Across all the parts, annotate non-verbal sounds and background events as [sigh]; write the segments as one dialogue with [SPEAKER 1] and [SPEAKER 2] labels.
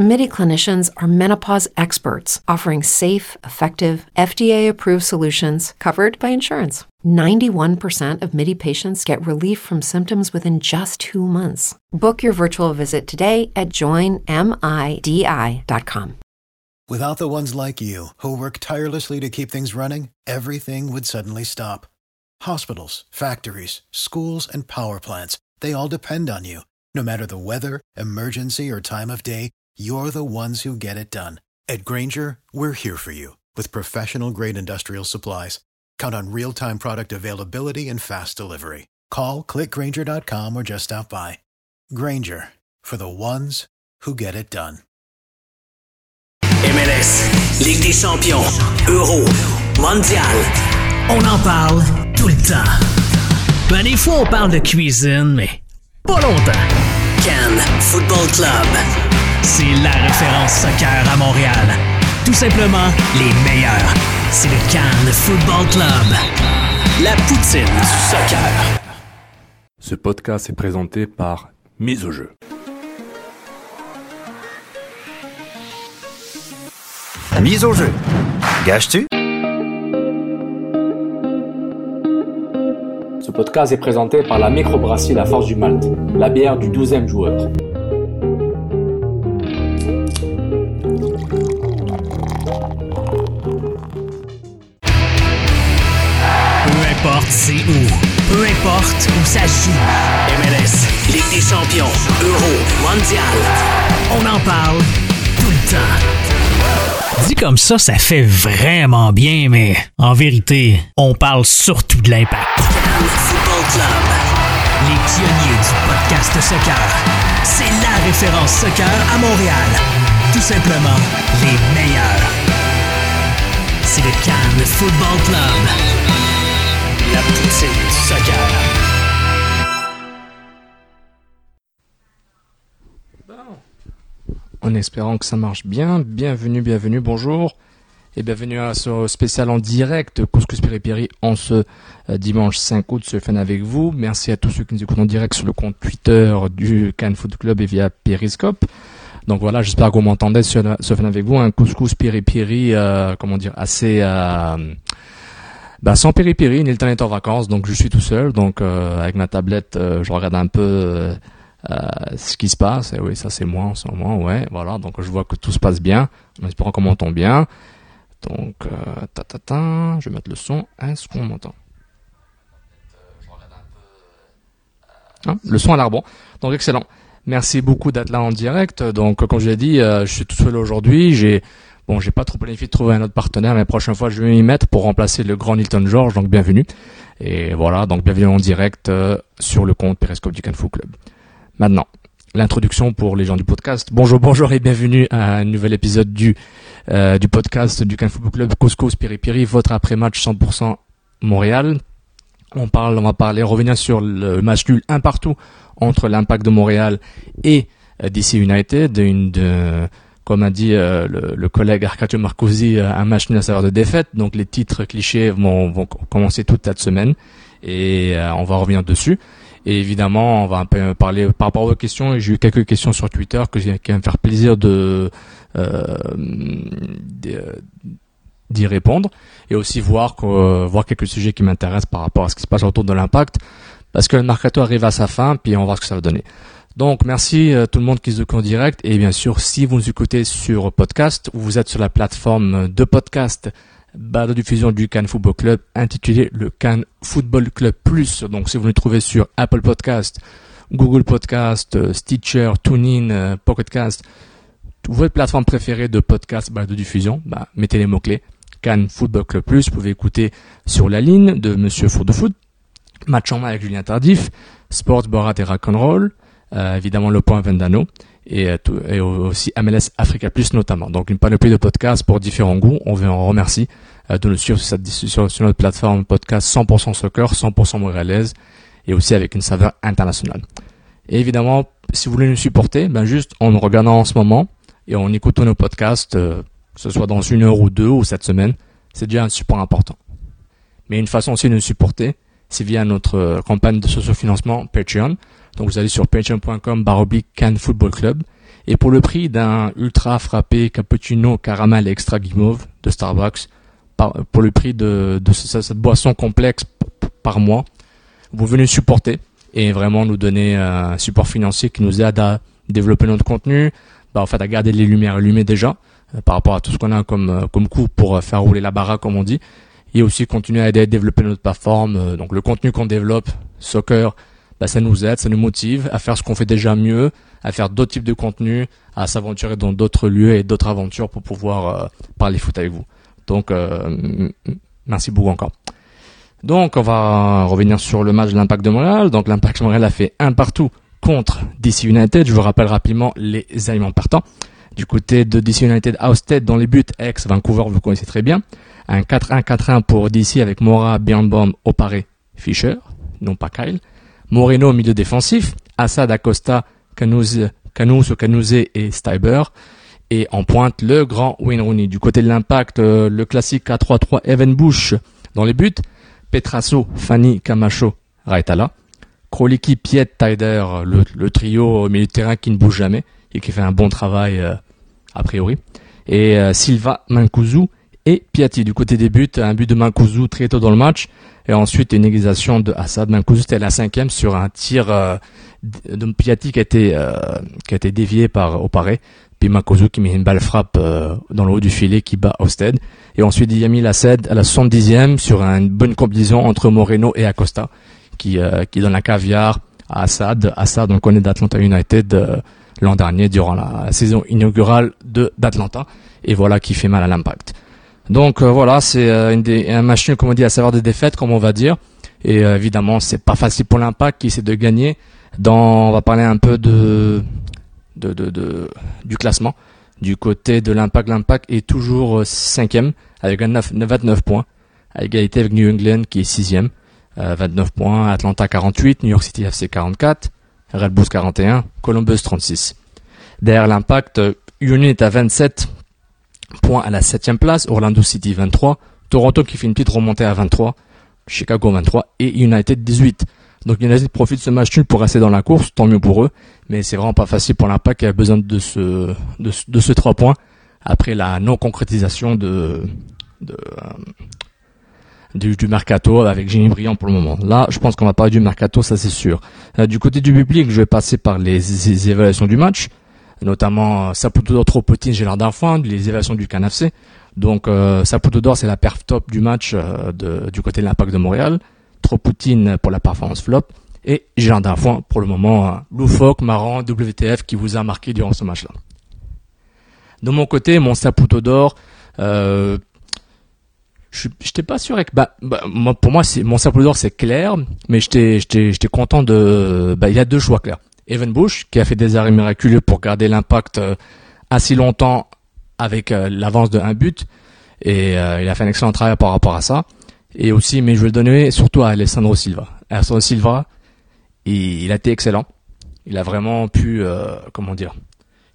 [SPEAKER 1] MIDI clinicians are menopause experts offering safe, effective, FDA approved solutions covered by insurance. 91% of MIDI patients get relief from symptoms within just two months. Book your virtual visit today at joinmidi.com.
[SPEAKER 2] Without the ones like you, who work tirelessly to keep things running, everything would suddenly stop. Hospitals, factories, schools, and power plants, they all depend on you. No matter the weather, emergency, or time of day, you're the ones who get it done. At Granger, we're here for you with professional grade industrial supplies. Count on real time product availability and fast delivery. Call clickgranger.com or just stop by. Granger for the ones who get it done.
[SPEAKER 3] MLS, Ligue des champions, Euro, Mondial. On en parle tout le temps. Ben, des fois, on parle de cuisine, mais pas longtemps. Cannes Football Club. C'est la référence soccer à Montréal. Tout simplement les meilleurs. C'est le Cannes Football Club. La poutine du soccer.
[SPEAKER 4] Ce podcast est présenté par Mise au jeu.
[SPEAKER 5] Mise au jeu. Gâches-tu?
[SPEAKER 6] Ce podcast est présenté par la microbrasserie La Force du Malte, la bière du 12e joueur.
[SPEAKER 3] Peu importe où ça joue. MLS, Ligue des champions, Euro, Mondial. On en parle tout le temps. Dit comme ça, ça fait vraiment bien, mais en vérité, on parle surtout de l'impact. Football Club. Les pionniers du podcast soccer. C'est la référence soccer à Montréal. Tout simplement les meilleurs. C'est le Cannes Football Club. La du soccer.
[SPEAKER 7] en espérant que ça marche bien. Bienvenue, bienvenue, bonjour. Et bienvenue à ce spécial en direct Couscous Péripéri en ce euh, dimanche 5 août, ce fan avec vous. Merci à tous ceux qui nous écoutent en direct sur le compte Twitter du Cannes Foot Club et via Periscope. Donc voilà, j'espère que vous m'entendez ce fan avec vous. Un couscous péripéri, euh, comment dire, assez... Euh, bah, sans péripéri, Nilton est en vacances, donc je suis tout seul. Donc euh, avec ma tablette, euh, je regarde un peu... Euh, euh, ce qui se passe. Et oui, ça c'est moi en ce moment, ouais, voilà. Donc je vois que tout se passe bien, en espérant qu'on m'entend bien. Donc, euh, ta, ta, ta, je vais mettre le son. Est-ce qu'on m'entend? Hein, Le son a l'air bon. Donc excellent. Merci beaucoup d'être là en direct. Donc comme je l'ai dit, je suis tout seul aujourd'hui. J'ai bon, j'ai pas trop planifié de trouver un autre partenaire, mais la prochaine fois je vais m'y mettre pour remplacer le grand Nilton George. Donc bienvenue. Et voilà, donc bienvenue en direct euh, sur le compte Periscope du Canfou Club. Maintenant, l'introduction pour les gens du podcast. Bonjour, bonjour et bienvenue à un nouvel épisode du euh, du podcast du Can Football Club Coscos Piri Piri, votre après-match 100% Montréal. On parle, on va parler, revenir sur le match nul un partout entre l'Impact de Montréal et euh, DC United, une de, comme a dit euh, le, collègue Arcadio Marcosi, euh, un match nul à saveur de défaite. Donc les titres clichés vont, commencer toute cette semaine et euh, on va revenir dessus. Et évidemment, on va un parler par rapport vos questions. J'ai eu quelques questions sur Twitter que qui va me faire plaisir d'y répondre et aussi voir voir quelques sujets qui m'intéressent par rapport à ce qui se passe autour de l'impact parce que le mercato arrive à sa fin puis on va voir ce que ça va donner. Donc merci à tout le monde qui se en direct et bien sûr si vous nous écoutez sur podcast ou vous êtes sur la plateforme de podcast balade diffusion du Cannes Football Club intitulé le Cannes Football Club Plus. Donc si vous le trouvez sur Apple Podcast, Google Podcast, euh, Stitcher, TuneIn, euh, Pocketcast, votre plateforme préférée de podcast balade de diffusion, bah, mettez les mots-clés. Cannes Football Club Plus, vous pouvez écouter sur la ligne de Monsieur Foot de Foot, Match en main avec Julien Tardif, Sports Borat et Rock'n'Roll, euh, évidemment le point Vendano et, euh, et aussi MLS Africa Plus notamment. Donc une panoplie de podcasts pour différents goûts. On vous en remercie euh, de nous suivre sur, cette, sur, sur notre plateforme podcast 100% soccer, 100% montréalaise et aussi avec une saveur internationale. Et évidemment, si vous voulez nous supporter, ben juste en nous regardant en ce moment et en écoutant nos podcasts, euh, que ce soit dans une heure ou deux ou cette semaine, c'est déjà un support important. Mais une façon aussi de nous supporter, c'est via notre euh, campagne de socio-financement Patreon. Donc vous allez sur patreon.com baroblique Cannes Football Club. Et pour le prix d'un ultra frappé cappuccino caramel extra guimauve de Starbucks, pour le prix de, cette boisson complexe par mois, vous venez supporter et vraiment nous donner un support financier qui nous aide à développer notre contenu, bah, en fait à garder les lumières allumées déjà euh, par rapport à tout ce qu'on a comme euh, comme coût pour euh, faire rouler la baraque comme on dit et aussi continuer à aider à développer notre plateforme donc le contenu qu'on développe soccer bah, ça nous aide ça nous motive à faire ce qu'on fait déjà mieux à faire d'autres types de contenus à s'aventurer dans d'autres lieux et d'autres aventures pour pouvoir parler foot avec vous donc merci beaucoup encore donc on va revenir sur le match de l'Impact de Montréal donc l'Impact de Montréal a fait un partout contre DC United. Je vous rappelle rapidement les aliments partants. Du côté de DC United, Austed dans les buts, ex Vancouver, vous connaissez très bien. Un 4-1-4-1 pour DC avec Mora, Birnbaum, Opare, Fischer, non pas Kyle. Moreno milieu défensif, Assad, Acosta, Canous, Canous, Canouzé et Steiber. Et en pointe, le grand Wayne Rooney. Du côté de l'impact, euh, le classique 4-3-3 Evan Bush dans les buts. Petrasso, Fanny, Camacho, Raitala. Kroliki, Piet, Tyder, le, trio au milieu de terrain qui ne bouge jamais et qui fait un bon travail euh, a priori. Et euh, Silva, Mankuzu et Piatti du côté des buts, un but de Mankuzu très tôt dans le match et ensuite une égalisation de Assad. Mankuzu c'était la cinquième sur un tir euh, de Piatti qui a été qui a été dévié par Opare. Puis Mankuzu qui met une balle frappe dans le haut du filet qui bat Osted. Et ensuite Yami Lassed à la 70e sur une bonne combinaison entre Moreno et Acosta qui, euh, qui donne la caviar à Assad. Assad, on connaît d'Atlanta United euh, l'an dernier durant la saison inaugurale de d'Atlanta. Et voilà qui fait mal à l'impact. Donc euh, voilà, c'est un match comme on dit à savoir des défaites, comme on va dire. Et évidemment, c'est pas facile pour l'impact qui essaie de gagner. Dans, on va parler un peu de, du classement. Du côté de l'impact, l'impact est toujours cinquième avec 29 points, à égalité avec New England qui est sixième. 29 euh, points, Atlanta 48, New York City FC 44, Red Bulls 41, Columbus 36. Derrière l'impact, euh, Union est à 27 points à la 7 place, Orlando City 23, Toronto qui fait une petite remontée à 23, Chicago 23 et United 18. Donc United profite de ce match nul pour rester dans la course, tant mieux pour eux, mais c'est vraiment pas facile pour l'impact qui a besoin de ce de, de ce 3 points après la non concrétisation de, euh, du, du, mercato avec Jimmy Briand pour le moment. Là, je pense qu'on va parler du mercato, ça c'est sûr. Euh, du côté du public, je vais passer par les, évaluations du match, notamment euh, Saputo d'Or, Tropotin, Gérard Darfoin, les évaluations du Canafc. Donc euh, Saputo d'Or, c'est la perf top du match euh, de, du côté de l'Impact de Montréal. Tropoutine pour la performance flop. Et Gérard Darfoin pour le moment loufoque, marrant, WTF qui vous a marqué durant ce match-là. De mon côté, mon Saputo d'Or, euh, je j'étais pas sûr avec bah, bah moi, pour moi mon simple d'or c'est clair mais j'étais content de bah il y a deux choix clairs Evan Bush qui a fait des arrêts miraculeux pour garder l'impact euh, assez longtemps avec euh, l'avance de un but. Et euh, il a fait un excellent travail par rapport à ça. Et aussi mais je vais le donner surtout à Alessandro Silva. Alessandro Silva il, il a été excellent. Il a vraiment pu comment dire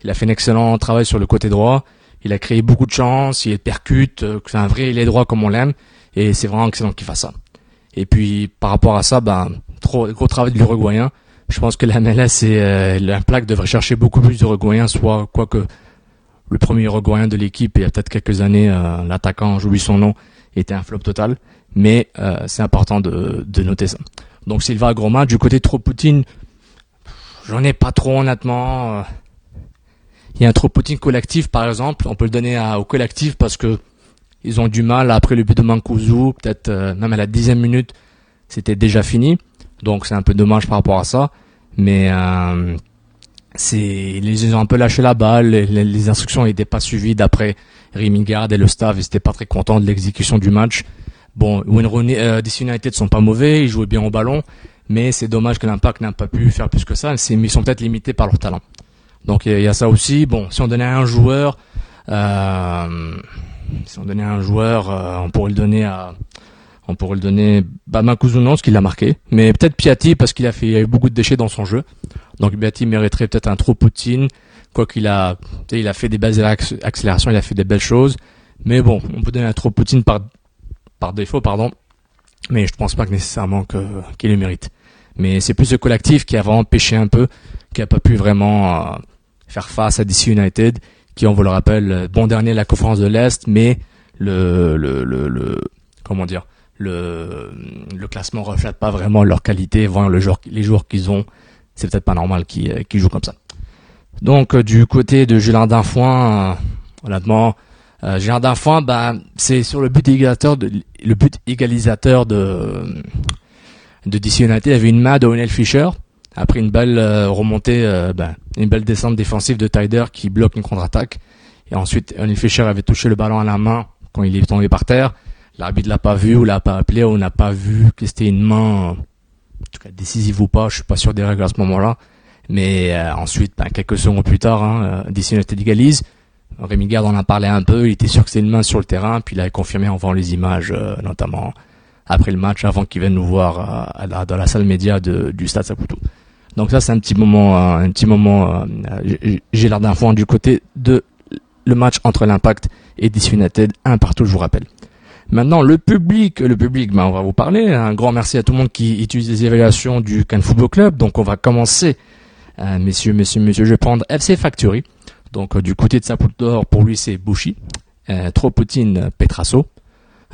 [SPEAKER 7] il a fait un excellent travail sur le côté droit. Il a créé beaucoup de chances, il percute, c'est un vrai est droit comme on l'aime, et c'est vraiment excellent qu'il fasse ça. Et puis par rapport à ça, ben trop gros travail de l'Uruguayen. Je pense que la MLS et euh, plaque devrait chercher beaucoup plus d'Uruguayens, soit quoique le premier Uruguayen de l'équipe il y a peut-être quelques années, euh, l'attaquant, j'oublie son nom, était un flop total. Mais euh, c'est important de, de, noter ça. Donc Silva Groma, du côté de Tropoutine, j'en ai pas trop honnêtement. Il y a un Tropoutine collectif, par exemple, on peut le donner à, au collectif parce que ils ont du mal après le but de Mankuzu, peut-être euh, même à la dixième minute, c'était déjà fini. Donc c'est un peu dommage par rapport à ça, mais euh, c'est ils ont un peu lâché la balle, les, instructions n'étaient pas suivies d'après Rimingard et le staff, ils n'étaient pas très contents de l'exécution du match. Bon, Wayne Rooney, euh, DC United sont pas mauvais, ils jouaient bien au ballon, mais c'est dommage que l'Impact n'a pas pu faire plus que ça. Ils sont peut-être limités par leur talent. Donc il y, a ça aussi. Bon, si on donnait un joueur, euh, si on donnait un joueur, euh, on pourrait le donner à, On pourrait le donner bah, ce qu'il a marqué, mais peut-être Piatti parce qu'il a fait il y a eu beaucoup de déchets dans son jeu. Donc Piatti mériterait peut-être un trop Poutine, quoi qu'il a, il a fait des belles accélérations, il a fait des belles choses. Mais bon, on peut donner un trop Poutine par par défaut, pardon. Mais je pense pas que nécessairement que qu'il le mérite. Mais c'est plus le collectif qui a vraiment pêché un peu, qui a pas pu vraiment euh, faire face à DC United, qui on vous le rappelle, bon dernier de la conférence de l'Est, mais le, le, le, le comment dire le, le classement reflète pas vraiment leur qualité, voir le jour, les joueurs qu'ils ont, c'est peut-être pas normal qu'ils euh, jouent comme ça. Donc euh, du côté de Julien Dinfoin, euh, honnêtement, euh, Julien Dinfoin, ben c'est sur le but égalisateur de le but égalisateur de de DC United, avait une main de O'Neill Fisher après une belle remontée, ben, une belle descente défensive de Tyder qui bloque une contre-attaque. Et ensuite, O'Neill Fisher avait touché le ballon à la main quand il est tombé par terre l'arbitre l'a pas vu ou l'a pas appelé ou n'a pas vu que c'était une main, en tout cas décisive ou pas, je suis pas sûr des règles à ce moment-là. Mais euh, ensuite, ben, quelques secondes plus tard, hein, euh, United égalise. Rémi Garde en a parlé un peu, il était sûr que c'était une main sur le terrain, puis il a confirmé en voyant les images, euh, notamment après le match, avant qu'il vienne nous voir dans la salle média du Stade Saputo. Donc ça, c'est un petit moment, un petit moment, j'ai l'air d'un du côté de le match entre l'Impact et DC United, un partout, je vous rappelle. Maintenant, le public, le public, ben, on va vous parler. Un grand merci à tout le monde qui utilise les évaluations du Cannes Football Club. Donc, on va commencer, euh, messieurs, messieurs, messieurs, je vais prendre FC Factory. Donc, euh, du côté de d'or, pour lui, c'est Bouchy. Euh, Tropoutine, Petrasso.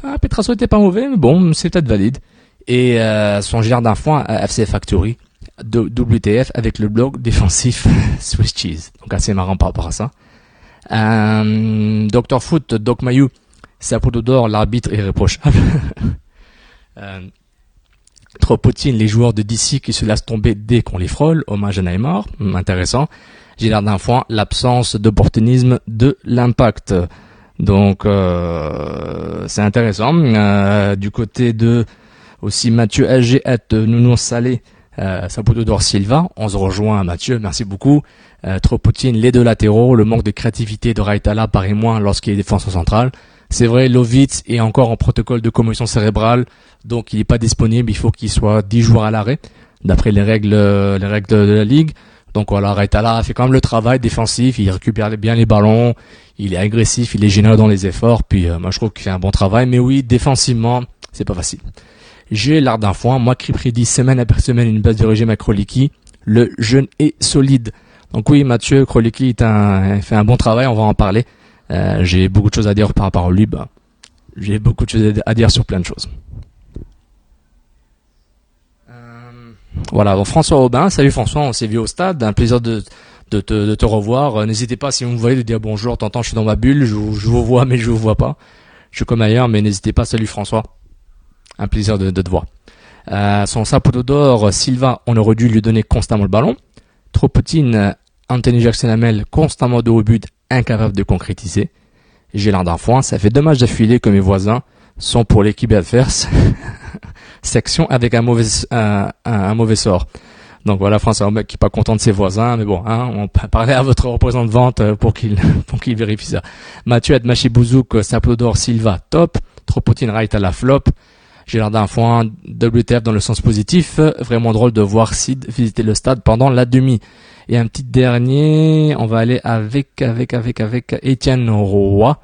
[SPEAKER 7] Ah, Petrasso était pas mauvais, mais bon, c'est peut-être valide. Et euh, son jardin foin à FC Factory, WTF, avec le blog défensif [laughs] Swiss Cheese. Donc, assez marrant par rapport à ça. Euh, Dr Foot, Doc Mayou, Saputo d'or, l'arbitre irréprochable. [laughs] euh, les joueurs de DC qui se laissent tomber dès qu'on les frôle. Hommage à Neymar. Hum, intéressant. D'un point, l'absence d'opportunisme de l'impact. Donc euh, c'est intéressant. Euh, du côté de aussi Mathieu LG Nounou Salé, euh, Saputo d'or Silva, on se rejoint Mathieu, merci beaucoup. Euh, les deux latéraux, le manque de créativité de Raitala paraît moins lorsqu'il est défenseur central. C'est vrai, Lovitz est encore en protocole de commotion cérébrale, donc il n'est pas disponible. Il faut qu'il soit 10 jours à l'arrêt, d'après les règles, les règles de, la ligue. Donc voilà, Raitala fait quand même le travail défensif, il récupère bien les ballons, il est agressif, il est généreux dans les efforts, puis euh, moi je trouve qu'il fait un bon travail, mais oui, défensivement, c'est pas facile. J'ai l'art d'un foin, moi qui prédis semaine après semaine une base de régime à Kroliki, le jeune est solide. Donc oui, Mathieu Kroliki fait un bon travail, on va en parler. Euh, j'ai beaucoup de choses à dire par rapport à lui. J'ai beaucoup de choses à dire sur plein de choses. Euh, voilà, François Aubin, salut François, on s'est vu au stade, un plaisir de, de, te, revoir. Euh, n'hésitez pas si vous me voyez de dire bonjour, t'entends, je suis dans ma bulle, je, vous vois mais je vous vois pas. Je suis comme ailleurs, mais n'hésitez pas, salut François. Un plaisir de, te voir. Euh, son sapoteau d'or, Silva, on aurait dû lui donner constamment le ballon. Trop Poutine, Anthony Jackson Amel, constamment de haut but, incapable de concrétiser. D'un foin, ça fait deux matchs d'affilée que mes voisins sont pour l'équipe adverse. [laughs] Section avec un mauvais, un, mauvais sort. Donc voilà, France, un mec qui est pas content de ses voisins, mais bon, hein, on peut [laughs] parler à votre représentant de vente euh, pour qu'il [laughs] pour qu'il vérifie ça. Mathieu Machibouzouk, Saplodor Silva, top. Tropotine Wright à la flop. D'un foin WTF dans le sens positif. Vraiment drôle de voir Sid visiter le stade pendant la demi. Et un petit dernier, on va aller avec, avec, avec, avec Étienne Roy.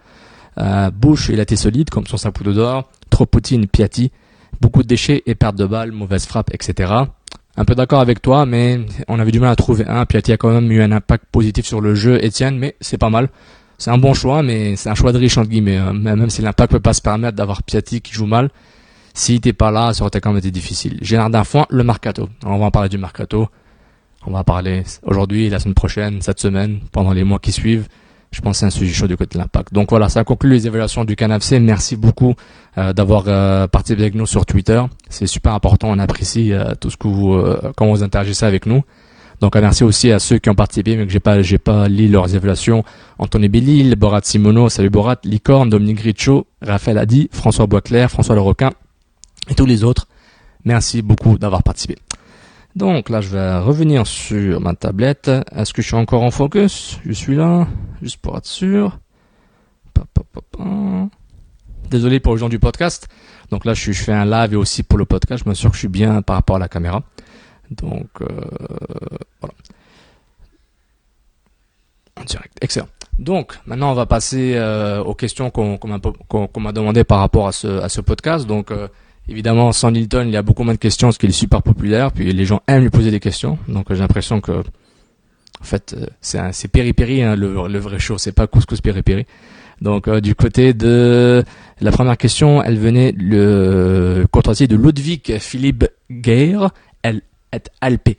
[SPEAKER 7] Euh, Bush, il a été solide, comme son sapoudre d'or. Poutine, Piatti. Beaucoup de déchets et perte de balles, mauvaise frappe, etc. Un peu d'accord avec toi, mais on avait du mal à trouver un. Piatti a quand même eu un impact positif sur le jeu, Étienne, mais c'est pas mal. C'est un bon choix, mais c'est un choix de riche, entre guillemets. Hein. Même si l'impact peut pas se permettre d'avoir Piatti qui joue mal. S'il n'était pas là, ça aurait quand même été difficile. D'un foin, le Mercato. On va en parler du Mercato. On va parler aujourd'hui, la semaine prochaine, cette semaine, pendant les mois qui suivent. Je pense que c'est un sujet chaud du côté de l'impact. Donc voilà, ça conclut les évaluations du CanFC. Merci beaucoup euh, d'avoir euh, participé avec nous sur Twitter. C'est super important, on apprécie euh, tout ce que vous, comment vous interagissez avec nous. Donc merci aussi à ceux qui ont participé, mais que j'ai pas, j'ai pas lu leurs évaluations. Anthony Bellil, Borat Simono, salut Borat, Licorne, Dominique Richo, Raphaël Adi, François Boisclair, François Leroquin et tous les autres. Merci beaucoup d'avoir participé. Donc là, je vais revenir sur ma tablette. Est-ce que je suis encore en focus? Je suis là, juste pour être sûr. Désolé pour les gens du podcast. Donc là, je, fais un live et aussi pour le podcast, je m'assure que je suis bien par rapport à la caméra. Donc euh, voilà. En direct, excellent. Donc maintenant, on va passer euh, aux questions qu'on m'a qu'on m'a demandé par rapport à ce, à ce podcast. Donc euh, évidemment, sans Nilton, il y a beaucoup moins de questions parce qu'il est super populaire. Puis les gens aiment lui poser des questions. Donc j'ai l'impression que en fait, euh, c'est c'est péripéri, hein, le, vrai show, c'est pas couscous péripéri. Donc euh, du côté de la première question, elle venait le courtoisie de Ludwig Philippe Geir, elle est Alp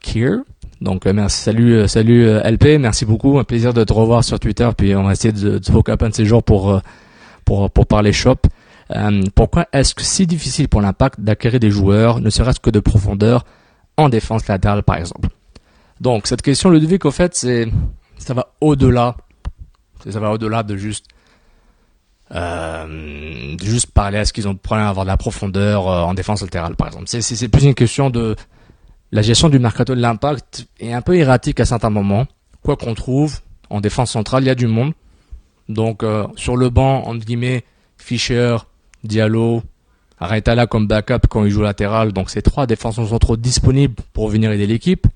[SPEAKER 7] Kier. Donc euh, merci, salut, salut LP, merci beaucoup, un plaisir de te revoir sur Twitter, puis on va essayer de, de se un de ces jours pour pour pour parler shop. Euh, pourquoi est-ce que si difficile pour l'impact d'acquérir des joueurs, ne serait-ce que de profondeur, en défense latérale par exemple? Donc cette question Ludwig, au fait, c'est ça va au-delà, ça va au-delà de juste euh, juste parler à ce qu'ils ont problème à avoir de la profondeur euh, en défense latérale par exemple. C'est plus une question de la gestion du mercato de l'impact est un peu erratique à certains moments. Quoi qu'on trouve, en défense centrale, il y a du monde. Donc sur le banc, entre guillemets, Fischer, Diallo, Aretala comme backup quand il joue latéral. Donc ces trois défenseurs centraux disponibles pour venir aider l'équipe.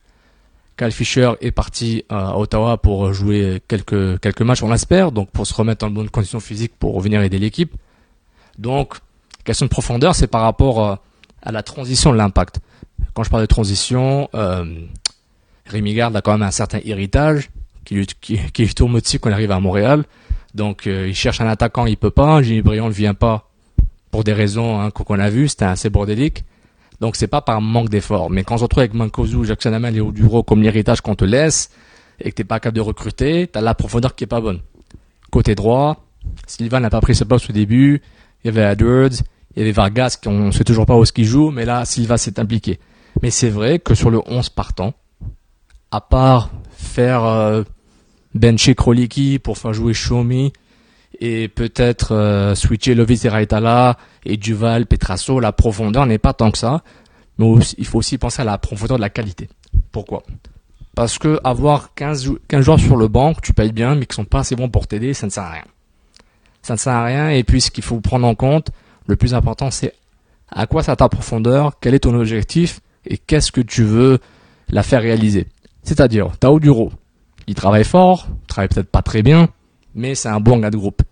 [SPEAKER 7] Cal Fischer est parti à Ottawa pour jouer quelques, quelques matchs, on l'espère, donc pour se remettre en bonne condition physique pour venir aider l'équipe. Donc, question de profondeur, c'est par rapport euh, à la transition de l'impact. Quand je parle de transition, euh, Rémi Garde a quand même un certain héritage qui lui, qui, tourne dessus quand il arrive à Montréal. Donc euh, il cherche un attaquant, il peut pas. Jimmy Briand ne vient pas pour des raisons hein, qu'on a vues, c'était assez bordélique. Donc c'est pas par manque d'effort. Mais quand on se retrouve avec Mankozu, Jackson Hamel et Oduro comme l'héritage qu'on te laisse et que t'es pas capable de recruter, t'as la profondeur qui est pas bonne. Côté droit, Sylvain n'a pas pris sa place au début. Il y avait Edwards, il y avait Vargas, qui on sait toujours pas où est-ce qu'il joue, mais là Silva s'est impliqué. Mais c'est vrai que sur le 11 partant, à part faire euh, bencher Kroliki pour faire jouer Shomi et peut-être euh, switcher Lovis et Raitala et Duval, Petrasso, la profondeur n'est pas tant que ça. Mais il faut aussi penser à la profondeur de la qualité. Pourquoi? Parce que avoir 15, jou- 15 joueurs sur le banc tu payes bien mais qui sont pas assez bons pour t'aider, ça ne sert à rien. Ça ne sert à rien et puis ce qu'il faut prendre en compte, le plus important c'est à quoi ça ta profondeur, quel est ton objectif et qu'est-ce que tu veux la faire réaliser. C'est-à-dire, t'as Oduro, il travaille fort, il travaille peut-être pas très bien, mais c'est un bon gars de groupe.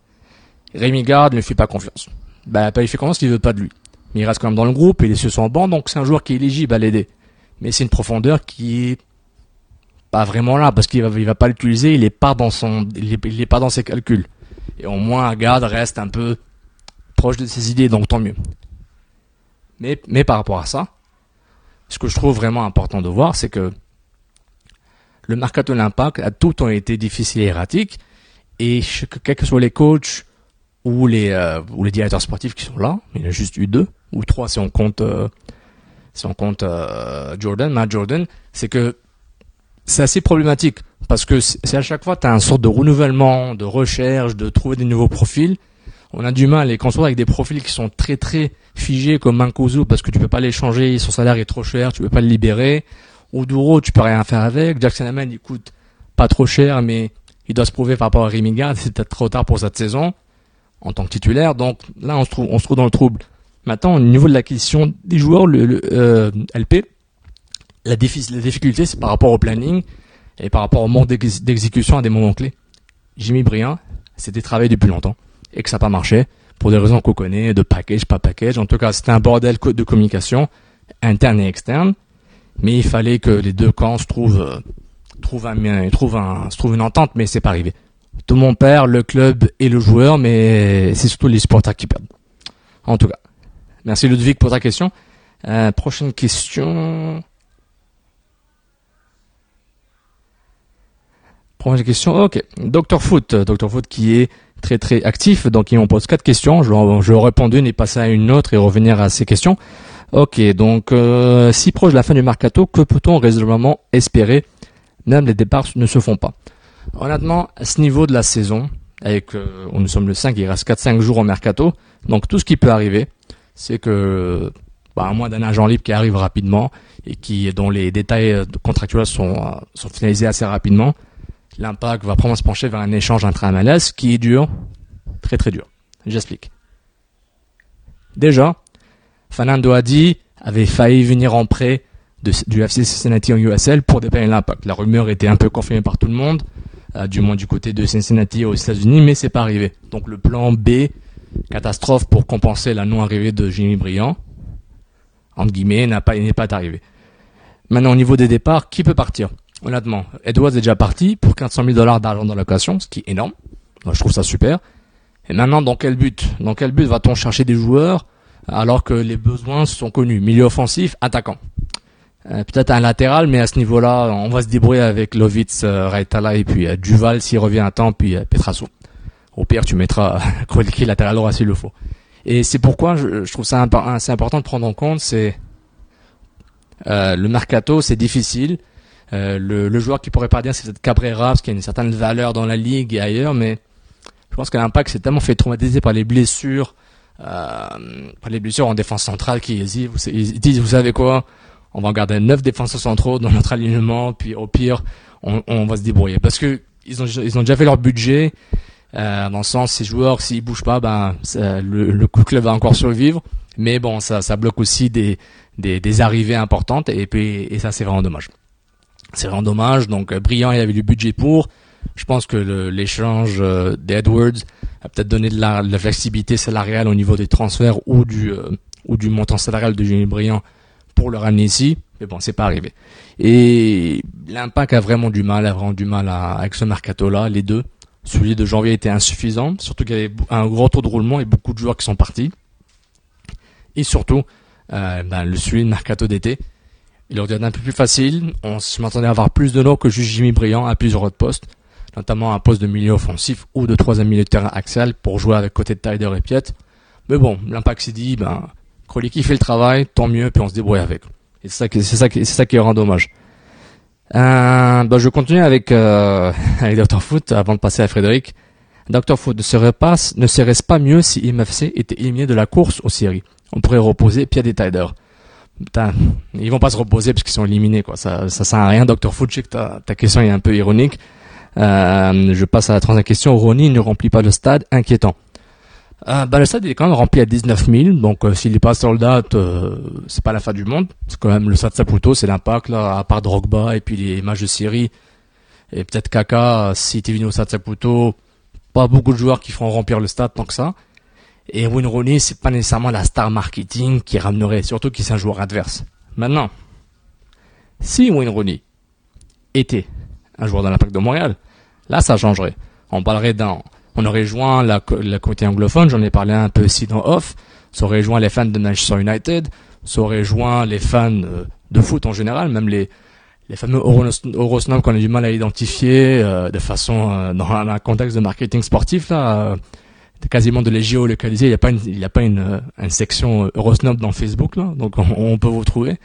[SPEAKER 7] Rémi Garde ne fait pas confiance. Bah, pas lui fait confiance, il veut pas de lui. Mais il reste quand même dans le groupe, il est sur son banc, donc c'est un joueur qui est éligible à l'aider. Mais c'est une profondeur qui est pas vraiment là, parce qu'il va, il va pas l'utiliser, il est pas dans son, il est, pas dans ses calculs. Et au moins, Garde reste un peu proche de ses idées, donc tant mieux. Mais, par rapport à ça, ce que je trouve vraiment important de voir, c'est que le mercato l'impact a tout le temps été difficile et erratique. Et quels que soient les coachs ou les, euh, ou les directeurs sportifs qui sont là, il y en a juste eu deux, ou trois si on compte, euh, si on compte euh, Jordan, Matt Jordan, c'est que c'est assez problématique. Parce que c'est à chaque fois, tu as un sorte de renouvellement, de recherche, de trouver des nouveaux profils. On a du mal on se retrouve avec des profils qui sont très très figés comme Mankuzu parce que tu peux pas les changer, son salaire est trop cher, tu peux pas le libérer. Oduro, tu peux rien faire avec. Jackson Hammond, il coûte pas trop cher, mais il doit se prouver par rapport à Rémi Garde. [laughs] C'est peut-être trop tard pour cette saison en tant que titulaire. Donc là, on se trouve, on se trouve dans le trouble. Maintenant, au niveau de l'acquisition des joueurs, le, le, euh, LP, la, la difficulté, c'est par rapport au planning et par rapport au manque d'ex- d'exécution à des moments clés. Jimmy Briand, c'était travaillé depuis longtemps et que ça n'a pas marché pour des raisons qu'on connaît, de package, pas package. En tout cas, c'était un bordel de communication interne et externe. Mais il fallait que les deux camps se trouvent, euh, trouvent, un, trouvent, un, trouvent une entente, mais c'est pas arrivé. Tout monde perd, le club et le joueur, mais c'est surtout les supporters qui perdent. En tout cas. Merci Ludwig pour ta question. Euh, prochaine question. Prochaine question. Ok. Dr Foot. Dr Foot qui est très très actif. Donc il me pose quatre questions. Je, je vais répondre une et passer à une autre et revenir à ces questions. Ok. Donc euh, si proche de la fin du mercato, que peut-on raisonnablement espérer Même les départs ne se font pas? Honnêtement, à ce niveau de la saison, avec euh, nous sommes le 5, il reste 4-5 jours au mercato. Donc tout ce qui peut arriver, c'est que bah, à moins d'un agent libre qui arrive rapidement et qui dont les détails euh, contractuels sont, euh, sont finalisés assez rapidement, l'impact va probablement se pencher vers un échange intra MLS qui est dur, très très dur. J'explique. Déjà, Fernando Adi avait failli venir en prêt du FC Cincinnati en USL pour dépanner l'impact. La rumeur était un peu confirmée par tout le monde, du moins du côté de Cincinnati aux États-Unis, mais c'est pas arrivé. Donc le plan B, catastrophe pour compenser la non-arrivée de Jimmy Briand, entre guillemets, n'a pas, n'est pas arrivé. Maintenant, au niveau des départs, qui peut partir? Honnêtement, Edwards est déjà parti pour 400 000 dollars d'argent dans location, ce qui est énorme. Moi, je trouve ça super. Et maintenant, dans quel but? Dans quel but va-t-on chercher des joueurs alors que les besoins sont connus? Milieu offensif, attaquant. Euh, peut-être un latéral, mais à ce niveau-là, on va se débrouiller avec Lovitz, euh, Raitala et puis euh, Duval s'il revient à temps, puis Petrasso. Au pire, tu mettras [laughs] Kroliki latéral droit s'il le faut. Et c'est pourquoi je, je trouve ça assez important de prendre en compte, c'est euh, le mercato, c'est difficile. Euh, le, le, joueur qui pourrait pas dire c'est peut-être Cabrera parce qu'il y a une certaine valeur dans la ligue et ailleurs, mais je pense que l'impact s'est tellement fait traumatiser par les blessures, euh, par les blessures en défense centrale qui ils disent vous savez quoi, on va garder neuf défenseurs centraux dans notre alignement, puis au pire on, on va se débrouiller parce que ils ont ils ont déjà fait leur budget. Euh, dans le sens, ces joueurs, s'ils bougent pas, ben le, le club va encore survivre. Mais bon, ça, ça bloque aussi des, des, des arrivées importantes et puis et ça c'est vraiment dommage. C'est vraiment dommage. Donc euh, Brillant, il avait du budget pour. Je pense que l'échange euh, d'Edwards a peut-être donné de la, de la, flexibilité salariale au niveau des transferts ou du euh, ou du montant salarial de Jimmy Brillant pour le ramener ici. Mais bon, c'est pas arrivé. Et l'impact a vraiment du mal, a vraiment du mal à, avec ce mercato-là, les deux. Celui de janvier était insuffisant, surtout qu'il y avait un gros taux de roulement et beaucoup de joueurs qui sont partis. Et surtout, euh, ben, le celui de mercato d'été, il aurait été un peu plus facile. On m'attendait à avoir plus de noms que juste Jimmy Briand à plusieurs autres postes, notamment un poste de milieu offensif ou de troisième milieu de terrain axial pour jouer avec côté de Tyler et Piet. Mais bon, l'impact s'est dit, ben, Kroliki fait le travail, tant mieux, puis on se débrouille avec. Et c'est ça qui, ça ça qui rend dommage. Euh, ben, je continue avec, euh, [laughs] avec Dr. Foot avant de passer à Frédéric. Dr. Foot ne serait pas, ne serait-ce pas mieux si MFC était éliminé de la course aux séries? On pourrait reposer Pierre des Tyler. Putain, ils vont pas se reposer parce qu'ils sont éliminés, quoi. Ça, ça sert à rien. Dr. Foot, je sais que ta, ta question est un peu ironique. Euh, je passe à la troisième question. Ronnie ne remplit pas le stade, inquiétant. Euh, bah, le stade est quand même rempli à 19 000, donc euh, s'il n'est pas soldat, euh, c'est pas la fin du monde. C'est quand même le stade Saputo, c'est l'impact là, à part Drogba et puis les matchs de série et peut-être Kaka. Si t'es venu au stade Saputo, pas beaucoup de joueurs qui feront remplir le stade tant que ça. Et Wayne Rooney, c'est pas nécessairement la star marketing qui ramènerait, surtout qu'il c'est un joueur adverse. Maintenant, si Wayne Rooney était un joueur dans l'impact de Montréal, là ça changerait. On parlerait d'un on aurait joint la, la communauté anglophone, j'en ai parlé un peu aussi dans Off, ça aurait joint les fans de Manchester United, ça aurait joint les fans de foot en général, même les, les fameux Eurosnob qu'on a du mal à identifier euh, de façon euh, dans un contexte de marketing sportif là, euh, quasiment de les géolocaliser. Il n'y a pas une, il y a pas une, une section Eurosnob dans Facebook là, donc on, on peut vous trouver.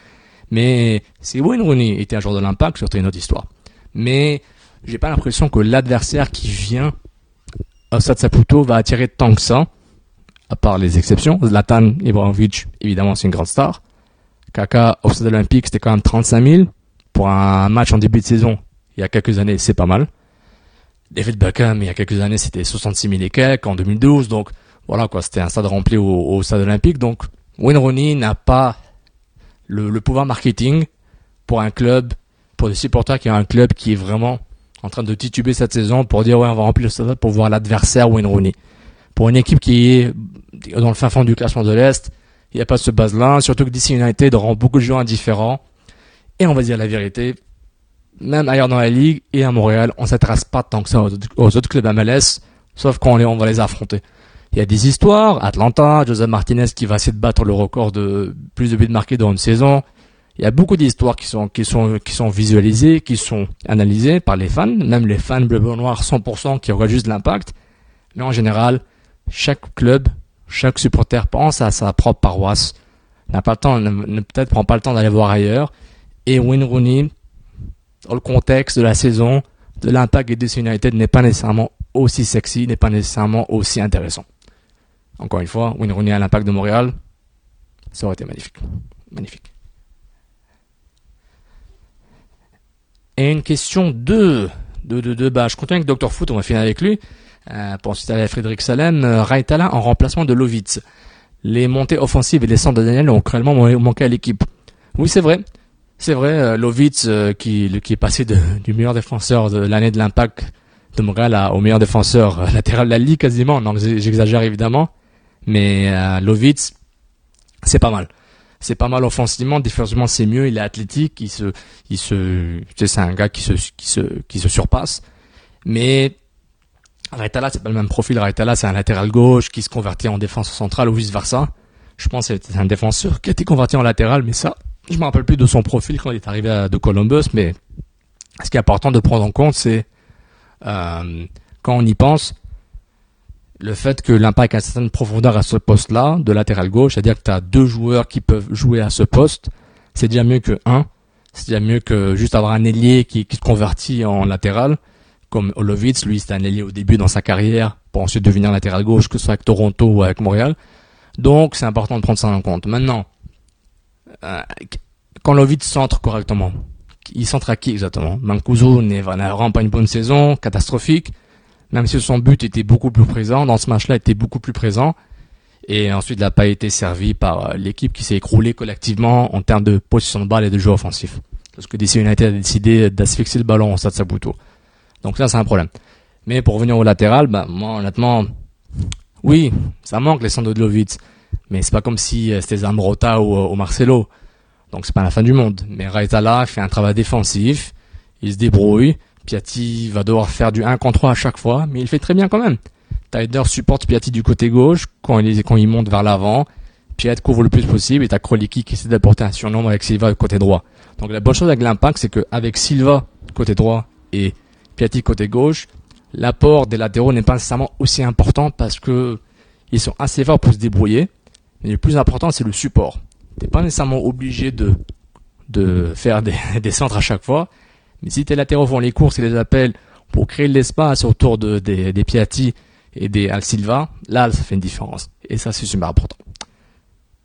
[SPEAKER 7] Mais si Wayne Rooney était un joueur de l'impact, c'était une autre histoire. Mais j'ai pas l'impression que l'adversaire qui vient Stade Saputo va attirer tant que ça, à part les exceptions. Zlatan Ibrahimovic, évidemment, c'est une grande star. Kaka au Stade Olympique, c'était quand même 35 000. Pour un match en début de saison, il y a quelques années, c'est pas mal. David Beckham, il y a quelques années, c'était 66 000 et quelques en 2012. Donc, voilà, quoi, c'était un stade rempli au, au Stade Olympique. Donc, Wayne Rooney n'a pas le, le pouvoir marketing pour un club, pour des supporters qui ont un club qui est vraiment en train de tituber cette saison pour dire ouais on va remplir le stade pour voir l'adversaire Wayne Rooney. Pour une équipe qui est dans le fin fond du classement de l'Est, il n'y a pas ce base-là, surtout que DC United rend beaucoup de joueurs indifférents. Et on va dire la vérité, même ailleurs dans la ligue et à Montréal, on s'intéresse pas tant que ça aux, autres clubs MLS, sauf quand on, les, on va les affronter. Il y a des histoires, Atlanta, Joseph Martinez qui va essayer de battre le record de plus de buts marqués dans une saison. Il y a beaucoup d'histoires qui sont, qui sont, qui sont visualisées, qui sont analysées par les fans, même les fans bleu blanc noir 100% qui regardent juste l'impact. Mais en général, chaque club, chaque supporter pense à sa propre paroisse. N'a pas le temps, ne, peut-être prend pas le temps d'aller voir ailleurs. Et Wayne Rooney, dans le contexte de la saison, de l'impact et de United n'est pas nécessairement aussi sexy, n'est pas nécessairement aussi intéressant. Encore une fois, Wayne Rooney à l'impact de Montréal, ça aurait été magnifique. Magnifique. Et une question 2. De, de, de, bah, je continue avec Dr. Foot, on va finir avec lui. Euh, pour ensuite aller à Frédéric Salem, euh, en remplacement de Lovitz. les montées offensives et les centres de Daniel ont cruellement manqué à l'équipe. Oui, c'est vrai. C'est vrai, euh, Lovitz, euh, qui, est passé du meilleur défenseur de l'année de l'impact de Montréal au meilleur défenseur euh, latéral de la ligue quasiment. Donc j'exagère évidemment. Mais Lovitz, c'est pas mal. C'est pas mal offensivement, défensivement c'est mieux, il est athlétique, il se, il se, c'est un gars qui se, qui se, qui se surpasse. Mais Raitala, c'est pas le même profil. Raitala, c'est un latéral gauche qui se convertit en défense centrale ou vice versa. Je pense que c'est un défenseur qui a été converti en latéral, mais ça, je me rappelle plus de son profil quand il est arrivé à, de Columbus, mais ce qui est important de prendre en compte, c'est euh, quand on y pense, le fait que l'impact a une certaine profondeur à ce poste-là, de latéral gauche, c'est-à-dire que tu as deux joueurs qui peuvent jouer à ce poste, c'est déjà mieux que un. C'est déjà mieux que juste avoir un ailier qui, qui se convertit en latéral, comme Olovitz, lui c'est un ailier au début dans sa carrière, pour ensuite devenir latéral gauche, que ce soit avec Toronto ou avec Montréal. Donc c'est important de prendre ça en compte. Maintenant, euh, quand Lovitz centre correctement, il centre à qui exactement? Mancuso n'a vraiment pas une bonne saison, catastrophique, même si son but était beaucoup plus présent, dans ce match-là était beaucoup plus présent, et ensuite il n'a pas été servi par euh, l'équipe qui s'est écroulée collectivement en termes de position de balle et de jeu offensif. Parce que DC United a décidé d'asphyxier le ballon au stade Sabuto. Donc ça c'est un problème. Mais pour revenir au latéral, bah, moi honnêtement, oui, ça manque les Lovitz. Mais c'est pas comme si euh, c'était Zambrota ou, ou Marcelo. Donc c'est pas la fin du monde. Mais Raitala fait un travail défensif, il se débrouille. Piatti va devoir faire du 1 contre 3 à chaque fois, mais il fait très bien quand même. Tyder supporte Piatti du côté gauche quand il, quand il monte vers l'avant. Piatti couvre le plus possible et t'as Kroliki qui essaie d'apporter un surnombre avec Silva côté droit. Donc la bonne chose avec l'impact, c'est qu'avec Silva côté droit et Piatti côté gauche, l'apport des latéraux n'est pas nécessairement aussi important parce que ils sont assez forts pour se débrouiller. Mais le plus important, c'est le support. T'es pas nécessairement obligé de, de faire des, [laughs] des centres à chaque fois. Mais si tes latéraux font les courses et les appels pour créer de l'espace autour de, des, des Piatti et des Al Silva, là, ça fait une différence. Et ça, c'est super important.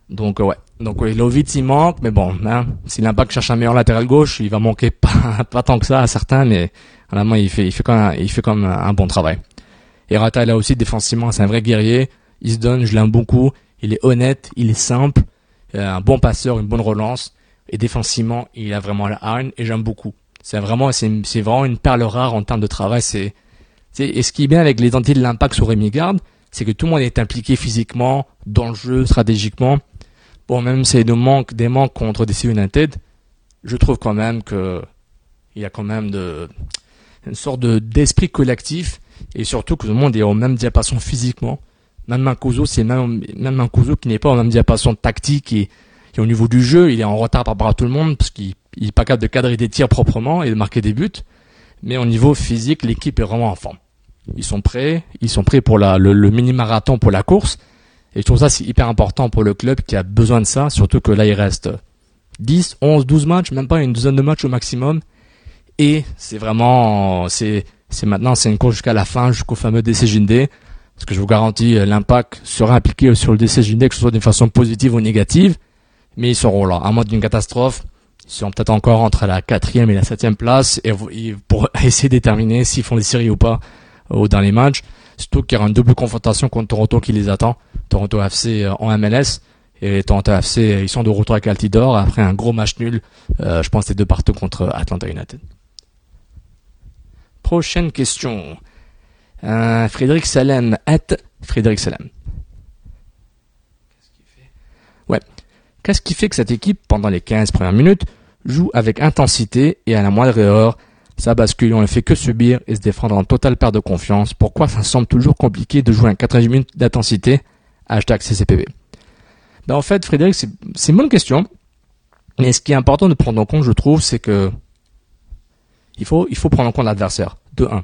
[SPEAKER 7] Donc, ouais. Donc, oui, Lovitz, il manque, mais bon, hein, si l'impact cherche un meilleur latéral gauche, il va manquer pas, [laughs] pas tant que ça à certains, mais vraiment, il fait, il fait quand même, il fait quand un bon travail. Et Rata, là aussi, défensivement, c'est un vrai guerrier. Il se donne, je l'aime beaucoup. Il est honnête, il est simple, un bon passeur, une bonne relance. Et défensivement, il a vraiment la hargne et j'aime beaucoup. C'est vraiment, c'est, vraiment une perle rare en termes de travail. C'est, et ce qui est bien avec l'identité de l'impact sur Rémi Garde, c'est que tout le monde est impliqué physiquement, dans le jeu, stratégiquement. Bon, même si il manque des manques contre DC United, je trouve quand même que il y a quand même de, une sorte de, d'esprit collectif et surtout que tout le monde est au même diapason physiquement. Même Mancuso, c'est même, même Mancuso qui n'est pas au même diapason tactique et, et au niveau du jeu, il est en retard par rapport à tout le monde parce qu'il il est pas capable de cadrer des tirs proprement et de marquer des buts. Mais au niveau physique, l'équipe est vraiment en forme. Ils sont prêts, ils sont prêts pour le, mini-marathon pour la course. Et je trouve ça hyper important pour le club qui a besoin de ça, surtout que là il reste 10, 11, 12 matchs, même pas une douzaine de matchs au maximum. Et c'est vraiment, c'est, maintenant, c'est une course jusqu'à la fin, jusqu'au fameux DCJD. Parce que je vous garantis, l'impact sera impliqué sur le DCJD, que ce soit d'une façon positive ou négative. Mais ils seront là. À moins d'une catastrophe, ils seront peut-être encore entre la quatrième et la septième place et pour [laughs] essayer de déterminer s'ils font des séries ou pas au dernier match. Surtout qu'il y aura une double confrontation contre Toronto qui les attend. Toronto FC en MLS et Toronto FC, ils sont de retour avec Altidore après un gros match nul. Euh, je pense que c'est deux partout contre Atlanta United. Prochaine question. Euh, Frédéric Salem, at Frédéric Salem. Ouais. Qu'est-ce qui fait que cette équipe, pendant les 15 premières minutes, joue avec intensité et à la moindre erreur, ça bascule, on ne fait que subir et se défendre en totale perte de confiance. Pourquoi ça semble toujours compliqué de jouer un 90 minutes d'intensité? Hashtag CCPB. Ben en fait, Frédéric, c'est une bonne question. Mais ce qui est important de prendre en compte, je trouve, c'est que il faut, il faut prendre en compte l'adversaire, de 1.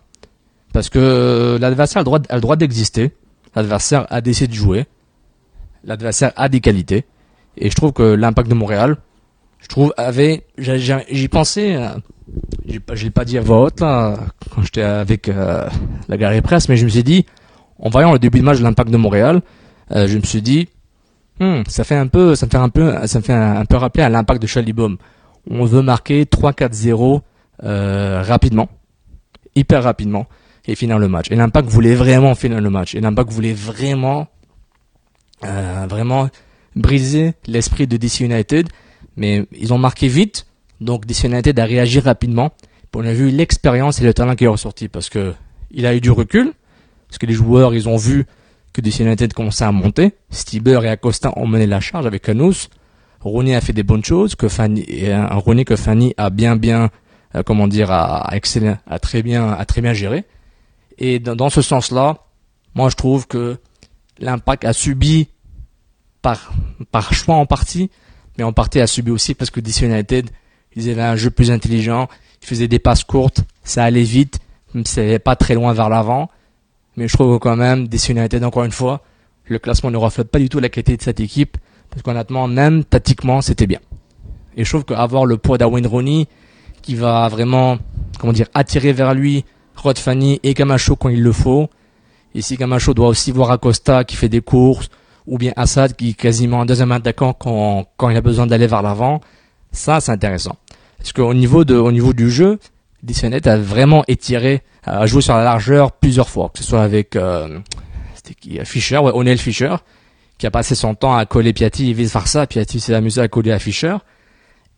[SPEAKER 7] Parce que l'adversaire a le droit, a le droit d'exister. L'adversaire a décidé de jouer. L'adversaire a des qualités. Et je trouve que l'impact de Montréal, je trouve, avait, j'y pensais, euh, je l'ai pas dit à voix haute, là, quand j'étais avec euh, la galerie presse, mais je me suis dit, en voyant le début de match de l'impact de Montréal, euh, je me suis dit, hmm, ça fait un peu, ça me fait un peu, ça me fait un, peu rappeler à l'impact de Chalibom. On veut marquer 3-4-0 euh, rapidement, hyper rapidement, et finir le match. Et l'impact voulait vraiment finir le match. Et l'impact voulait vraiment vraiment brisé l'esprit de DC United. Mais ils ont marqué vite, donc DC United a réagi rapidement. On a vu l'expérience et le talent qui est ressorti parce que il a eu du recul, parce que les joueurs ils ont vu que DC United commençait à monter. Stieber et Acosta ont mené la charge avec Canous. Rooney a fait des bonnes choses, que Fanny, un Rooney que Fanny a bien bien, euh, comment dire, a, excellent, a très bien, a très bien géré. Et dans, dans ce sens-là, moi je trouve que l'impact a subi par, par choix en partie, mais en partie a subi aussi parce que DC United, ils avaient un jeu plus intelligent, ils faisaient des passes courtes, ça allait vite, même si ça pas très loin vers l'avant. Mais je trouve quand même, DC United, encore une fois, le classement ne reflète pas du tout la qualité de cette équipe, parce qu'honnêtement, même tactiquement, c'était bien. Et je trouve qu'avoir le poids d'Awen Ronnie, qui va vraiment, comment dire, attirer vers lui Rod Fanny et Camacho quand il le faut, et si Camacho doit aussi voir Acosta qui fait des courses, ou bien Assad qui est quasiment un deuxième attaquant quand, quand il a besoin d'aller vers l'avant, ça c'est intéressant. Parce qu'au niveau au niveau du jeu, Dissonet a vraiment étiré, a joué sur la largeur plusieurs fois, que ce soit avec euh, qui, Fischer, ouais, O'Neill Fischer, qui a passé son temps à coller Piatti et vice versa. Piatti s'est amusé à coller à Fischer.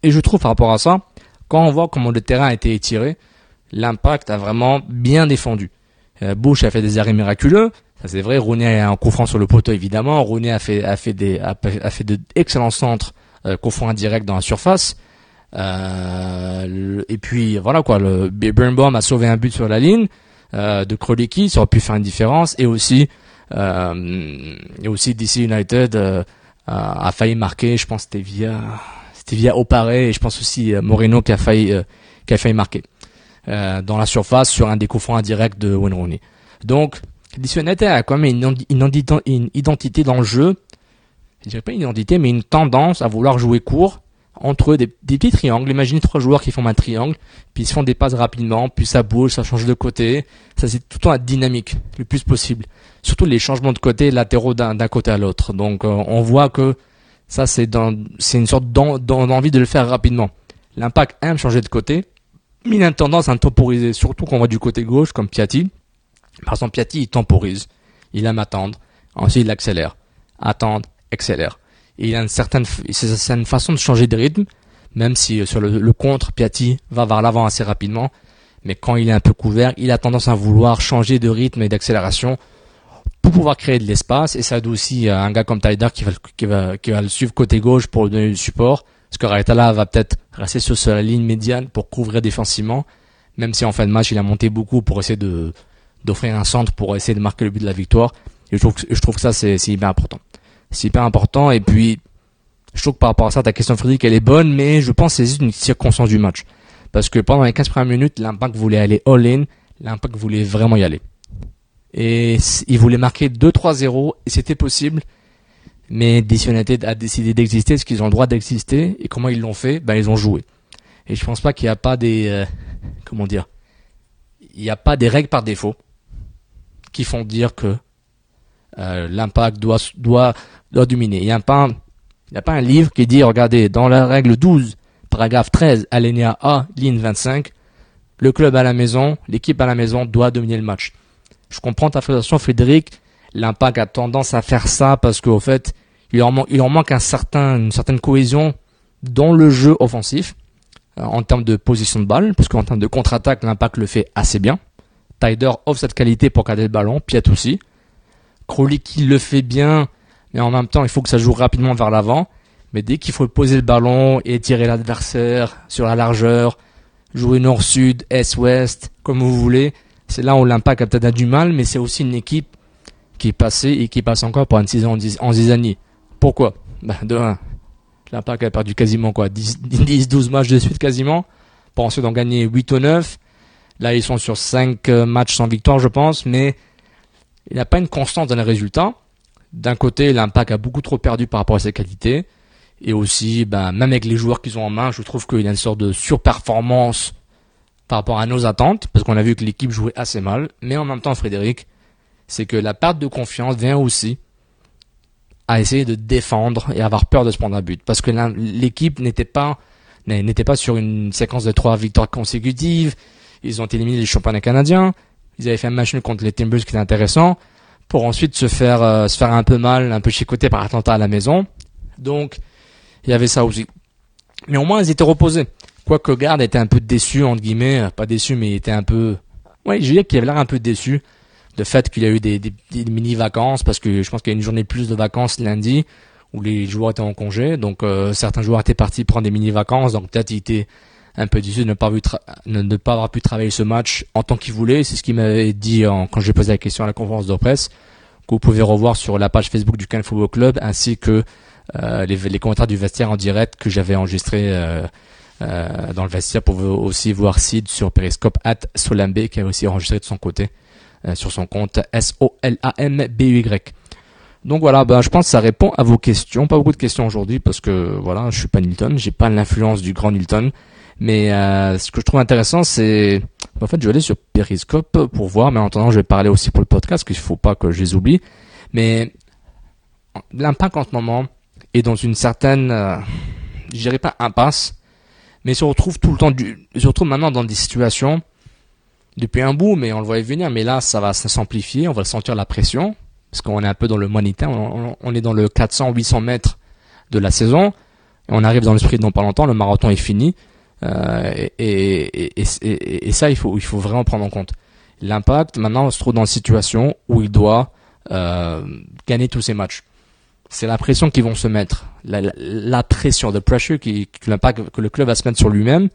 [SPEAKER 7] Et je trouve par rapport à ça, quand on voit comment le terrain a été étiré, l'impact a vraiment bien défendu. Euh, Bush a fait des arrêts miraculeux, c'est vrai. Rooney a un coup franc sur le poteau évidemment. Rooney a fait a fait des a, fait de excellents centres euh, coup franc indirect dans la surface. Euh, et puis voilà quoi, le Birnbaum a sauvé un but sur la ligne euh, de Krolicki, ça aurait pu faire une différence. Et aussi euh, et aussi DC United euh, a failli marquer. Je pense c'était via Oparé et je pense aussi Moreno qui a failli qui a failli marquer dans la surface sur un des coups indirects de Wayne Rooney. Donc United a quand même une, une identité dans le jeu je dirais pas une identité, mais une tendance à vouloir jouer court entre des, petits triangles. Imaginez trois joueurs qui font un triangle, puis ils se font des passes rapidement, puis ça bouge, ça change de côté. Ça, c'est tout le temps la dynamique, le plus possible. Surtout les changements de côté latéraux d'un côté à l'autre. Donc, euh, on voit que ça, c'est une sorte d'envie de le faire rapidement. L'impact aime changer de côté, mais il a une tendance à temporiser, surtout quand on va du côté gauche, comme Piatti. Par exemple, Piatti, il temporise. Il aime attendre. Ensuite, il accélère. Attendre, accélère il a une certaine, c'est une façon de changer de rythme, même si euh, sur le, contre, Piatti va vers l'avant assez rapidement, mais quand il est un peu couvert, il a tendance à vouloir changer de rythme et d'accélération pour pouvoir créer de l'espace, et ça aide aussi un gars comme Taider qui va, le suivre côté gauche pour lui donner du support, parce que Raetala va peut-être rester sur sa ligne médiane pour couvrir défensivement, même si en fin de match il a monté beaucoup pour essayer de d'offrir un centre pour essayer de marquer le but de la victoire. Je trouve, que ça c'est hyper important c'est hyper important. Et puis, je trouve que par rapport à ça, ta question Frédéric, elle est bonne, mais je pense que c'est une circonstance du match. Parce que pendant les 15 premières minutes, l'impact voulait aller all-in, l'impact voulait vraiment y aller. Et il voulait marquer 2-3-0, et c'était possible. Mais DC a décidé d'exister, parce qu'ils ont le droit d'exister, et comment ils l'ont fait? Ben ils ont joué. Et je pense pas qu'il n'y a pas des... Euh, comment dire? Il n'y a pas des règles par défaut qui font dire que euh, l'impact doit, doit, dominer. Il n'y a pas, y a pas un livre qui dit, regardez, dans la règle 12, paragraphe 13, alinéa A, ligne 25, le club à la maison, l'équipe à la maison doit dominer le match. Je comprends ta frustration, Frédéric. L'impact a tendance à faire ça parce qu'au fait, il en, il en manque un certain, une certaine cohésion dans le jeu offensif, euh, en termes de position de balle, parce qu'en termes de contre-attaque, l'impact le fait assez bien. Tider offre cette qualité pour garder le ballon, Piet aussi. Crowley qui le fait bien, mais en même temps, il faut que ça joue rapidement vers l'avant. Mais dès qu'il faut poser le ballon et tirer l'adversaire sur la largeur, jouer nord-sud, est-ouest, comme vous voulez, c'est là où l'impact a peut-être du mal, mais c'est aussi une équipe qui est passée et qui passe encore pour une saison en Zizanie. Pourquoi? Bah, De 1, l'impact a perdu quasiment quoi 10-12 matchs de suite quasiment, pour ensuite en gagner 8 ou 9. Là, ils sont sur 5 euh, matchs sans victoire, je pense, mais il n'a pas une constance dans les résultats. D'un côté, l'impact a beaucoup trop perdu par rapport à ses qualités. Et aussi, ben, même avec les joueurs qu'ils ont en main, je trouve qu'il y a une sorte de surperformance par rapport à nos attentes, parce qu'on a vu que l'équipe jouait assez mal. Mais en même temps, Frédéric, c'est que la perte de confiance vient aussi à essayer de défendre et avoir peur de se prendre un but. Parce que l'équipe n'était pas, n'était pas sur une séquence de trois victoires consécutives. Ils ont éliminé les championnats canadiens. Ils avaient fait un match contre les Timbers qui était intéressant. pour ensuite se faire euh, se faire un peu mal, un peu chicoter par Atlanta à la maison. Donc il y avait ça aussi. Mais au moins ils étaient reposés. Quoique Garde était un peu déçu entre guillemets, pas déçu mais il était un peu ouais, je dirais qu'il avait l'air un peu déçu de fait qu'il y a eu des, mini vacances parce que je pense qu'il y a une journée plus de vacances lundi où les joueurs étaient en congé. Donc euh, certains joueurs étaient partis prendre des mini vacances, donc peut-être il était un peu déçu de ne pas, pas avoir pu travailler ce match en tant qu'il voulait. C'est ce qu'il m'avait dit quand j'ai posé la question à la conférence de presse, que vous pouvez revoir sur la page Facebook du Cannes Football Club, ainsi que euh, les, les, commentaires du vestiaire en direct que j'avais enregistré euh, euh, dans le vestiaire pour aussi voir Sid sur Periscope at Solambe qui a aussi enregistré de son côté sur son compte S-O-L-A-M-B-U-Y. Donc voilà, ben, je pense que ça répond à vos questions. Pas beaucoup de questions aujourd'hui parce que voilà, je suis pas Newton, j'ai pas l'influence du grand Newton. Mais euh, ce que je trouve intéressant, c'est en fait, je vais aller sur Periscope pour voir, mais en attendant, je vais parler aussi pour le podcast, qu'il faut pas que je les oublie. Mais l'impact en ce moment est dans une certaine, euh, je dirais pas impasse, mais se retrouve tout le temps, du, se retrouve maintenant dans des situations depuis un bout, mais on le voyait venir, mais là, ça va s'amplifier, on va sentir la pression, parce qu'on est un peu dans le monétaire, on, on est dans le 400-800 mètres de la saison, et on arrive dans l'esprit non pas longtemps, le marathon est fini, euh, et, ça, il faut, vraiment prendre en compte. L'impact, maintenant, on se trouve dans une situation où il doit euh, gagner tous ses matchs. C'est la pression qu'ils vont se mettre, la, pression, the pressure l'impact que le club va se mettre sur lui-même,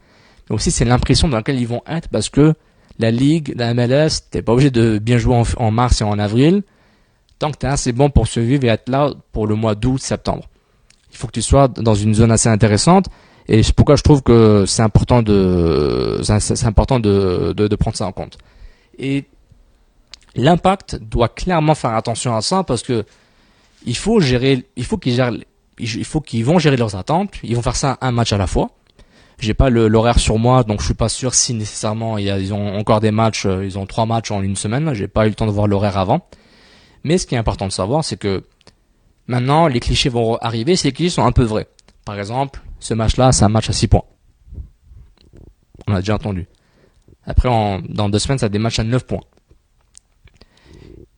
[SPEAKER 7] mais aussi c'est l'impression dans laquelle ils vont être parce que la ligue, la MLS, t'es pas obligé de bien jouer en, mars et en avril. Tant que t'es assez bon pour survivre et être là pour le mois d'août, septembre. Il faut que tu sois dans une zone assez intéressante. Et c'est pourquoi je trouve que c'est important de, c'est important de, de, de, prendre ça en compte. Et l'impact doit clairement faire attention à ça parce que il faut gérer, il faut qu'ils gèrent, il faut qu'ils vont gérer leurs attentes. Ils vont faire ça un match à la fois. J'ai pas l'horaire sur moi, donc je suis pas sûr si nécessairement ils ont encore des matchs. Euh, ils ont trois matchs en une semaine. J'ai pas eu le temps de voir l'horaire avant. Mais ce qui est important de savoir, c'est que maintenant les clichés vont arriver. Ces clichés sont un peu vrais. Par exemple, ce match-là, c'est un match à 6 points. On a déjà entendu. Après, dans deux semaines, ça a des matchs à 9 points.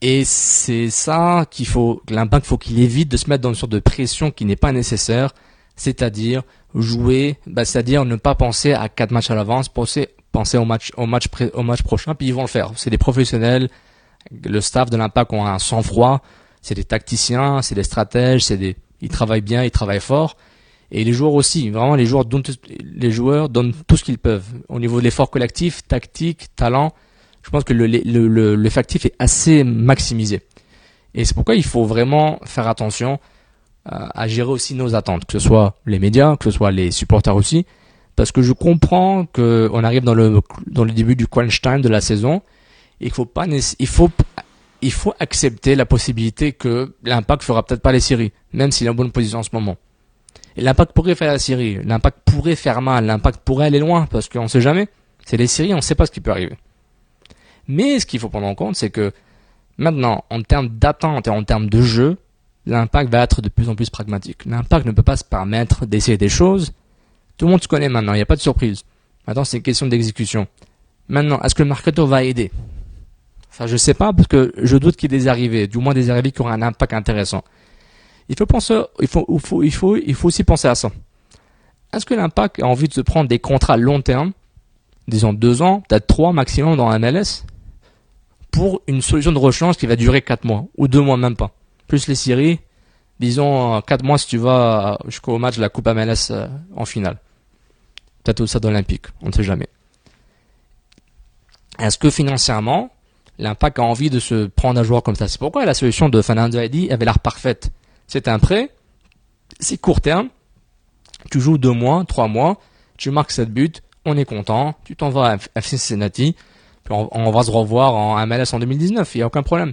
[SPEAKER 7] Et c'est ça qu'il faut, l'impact faut qu'il évite de se mettre dans une sorte de pression qui n'est pas nécessaire, c'est-à-dire jouer, bah, c'est-à-dire ne pas penser à quatre matchs à l'avance, penser, au match, au match, prochain, puis ils vont le faire. C'est des professionnels, le staff de l'impact ont un sang-froid, c'est des tacticiens, c'est des stratèges, ils travaillent bien, ils travaillent fort, et les joueurs aussi, vraiment les joueurs donnent, tout ce qu'ils peuvent. Au niveau de l'effort collectif, tactique, talent, je pense que le, le, est assez maximisé. Et c'est pourquoi il faut vraiment faire attention à, à gérer aussi nos attentes, que ce soit les médias, que ce soit les supporters aussi, parce que je comprends qu'on arrive dans le, début du crunch time de la saison, et il faut pas, il faut, accepter la possibilité que l'impact fera peut-être pas les séries, même s'il est en bonne position en ce moment. L'impact pourrait faire la série, l'impact pourrait faire mal, l'impact pourrait aller loin, parce qu'on ne sait jamais. C'est les séries, on ne sait pas ce qui peut arriver. Mais ce qu'il faut prendre en compte, c'est que maintenant, en termes d'attente et en termes de jeu, l'impact va être de plus en plus pragmatique. L'impact ne peut pas se permettre d'essayer des choses. Tout le monde se connaît maintenant, il n'y a pas de surprise. Maintenant, c'est une question d'exécution. Maintenant, est-ce que le marketeur va aider? Ça, je sais pas, parce que je doute qu'il y ait des arrivées, du moins des arrivées qui auront un impact intéressant. Il faut penser, il faut, il faut, il faut, aussi penser à ça. Est-ce que l'impact a envie de se prendre des contrats long terme, disons deux ans, peut-être trois maximum dans MLS, pour une solution de rechange qui va durer quatre mois, ou deux mois même pas. Plus les séries, disons quatre mois si tu vas jusqu'au match de la Coupe MLS euh, en finale. Peut-être au stade olympique, on ne sait jamais. Est-ce que financièrement, l'impact a envie de se prendre un joueur comme ça? C'est pourquoi la solution de Fernando Eddy avait l'air parfaite c'est un prêt, c'est court terme, tu joues deux mois, trois mois, tu marques 7 buts, on est content, tu t'en vas à Cincinnati, on, va se revoir en MLS en 2019, il n'y a aucun problème.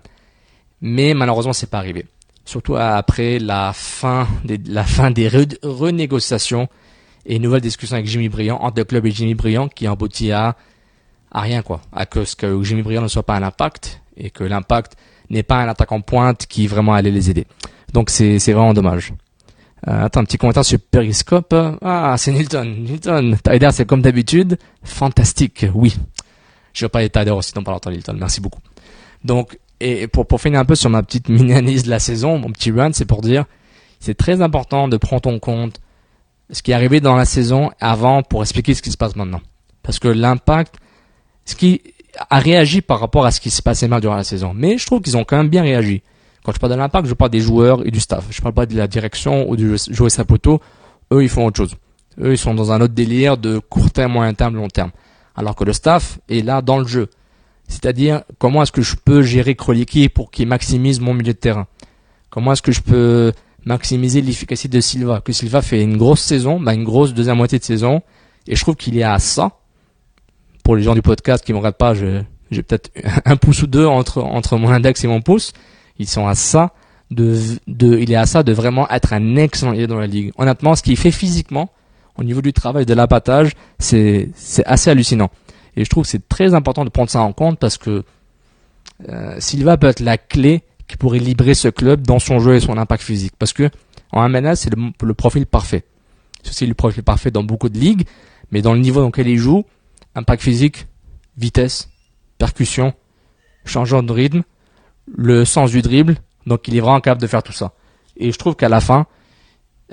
[SPEAKER 7] Mais malheureusement, c'est pas arrivé. Surtout après la fin des, renégociations et nouvelle discussion avec Jimmy Briand, entre le club et Jimmy Briand, qui aboutit à, rien, quoi. À cause que Jimmy Briand ne soit pas un impact et que l'impact n'est pas un attaquant pointe qui vraiment allait les aider. Donc c'est vraiment dommage. Euh, attends, un petit commentaire sur Periscope. Ah, c'est Nilton. Nilton, Tyder, c'est comme d'habitude. Fantastique, oui. Je vais pas Tyder aussi dans pas longtemps, Nilton. Merci beaucoup. Donc, et pour, pour finir un peu sur ma petite mini-analyse de la saison, mon petit run, c'est pour dire, c'est très important de prendre en compte ce qui est arrivé dans la saison avant pour expliquer ce qui se passe maintenant. Parce que l'impact, ce qui a réagi par rapport à ce qui s'est passé mal durant la saison. Mais je trouve qu'ils ont quand même bien réagi. Quand je parle de l'impact, je parle des joueurs et du staff. Je parle pas de la direction ou du jouer Sapoto. Eux, ils font autre chose. Eux, ils sont dans un autre délire de court terme, moyen terme, long terme. Alors que le staff est là dans le jeu. C'est-à-dire, comment est-ce que je peux gérer Kroliki pour qu'il maximise mon milieu de terrain? Comment est-ce que je peux maximiser l'efficacité de Silva? Que Silva fait une grosse saison, bah une grosse deuxième moitié de saison, et je trouve qu'il est à ça. Pour les gens du podcast qui me regardent pas, j'ai peut-être un pouce ou deux entre mon index et mon pouce. Ils sont à ça de, de il est à ça de vraiment être un excellent leader dans la ligue. Honnêtement, ce qu'il fait physiquement, au niveau du travail, de l'abattage, c'est c'est assez hallucinant. Et je trouve que c'est très important de prendre ça en compte parce que euh, Silva peut être la clé qui pourrait libérer ce club dans son jeu et son impact physique. Parce que en MLS, c'est le, profil parfait. C'est le profil parfait dans beaucoup de ligues, mais dans le niveau dans lequel il joue, impact physique, vitesse, percussion, changement de rythme, le sens du dribble, donc il est vraiment capable de faire tout ça. Et je trouve qu'à la fin,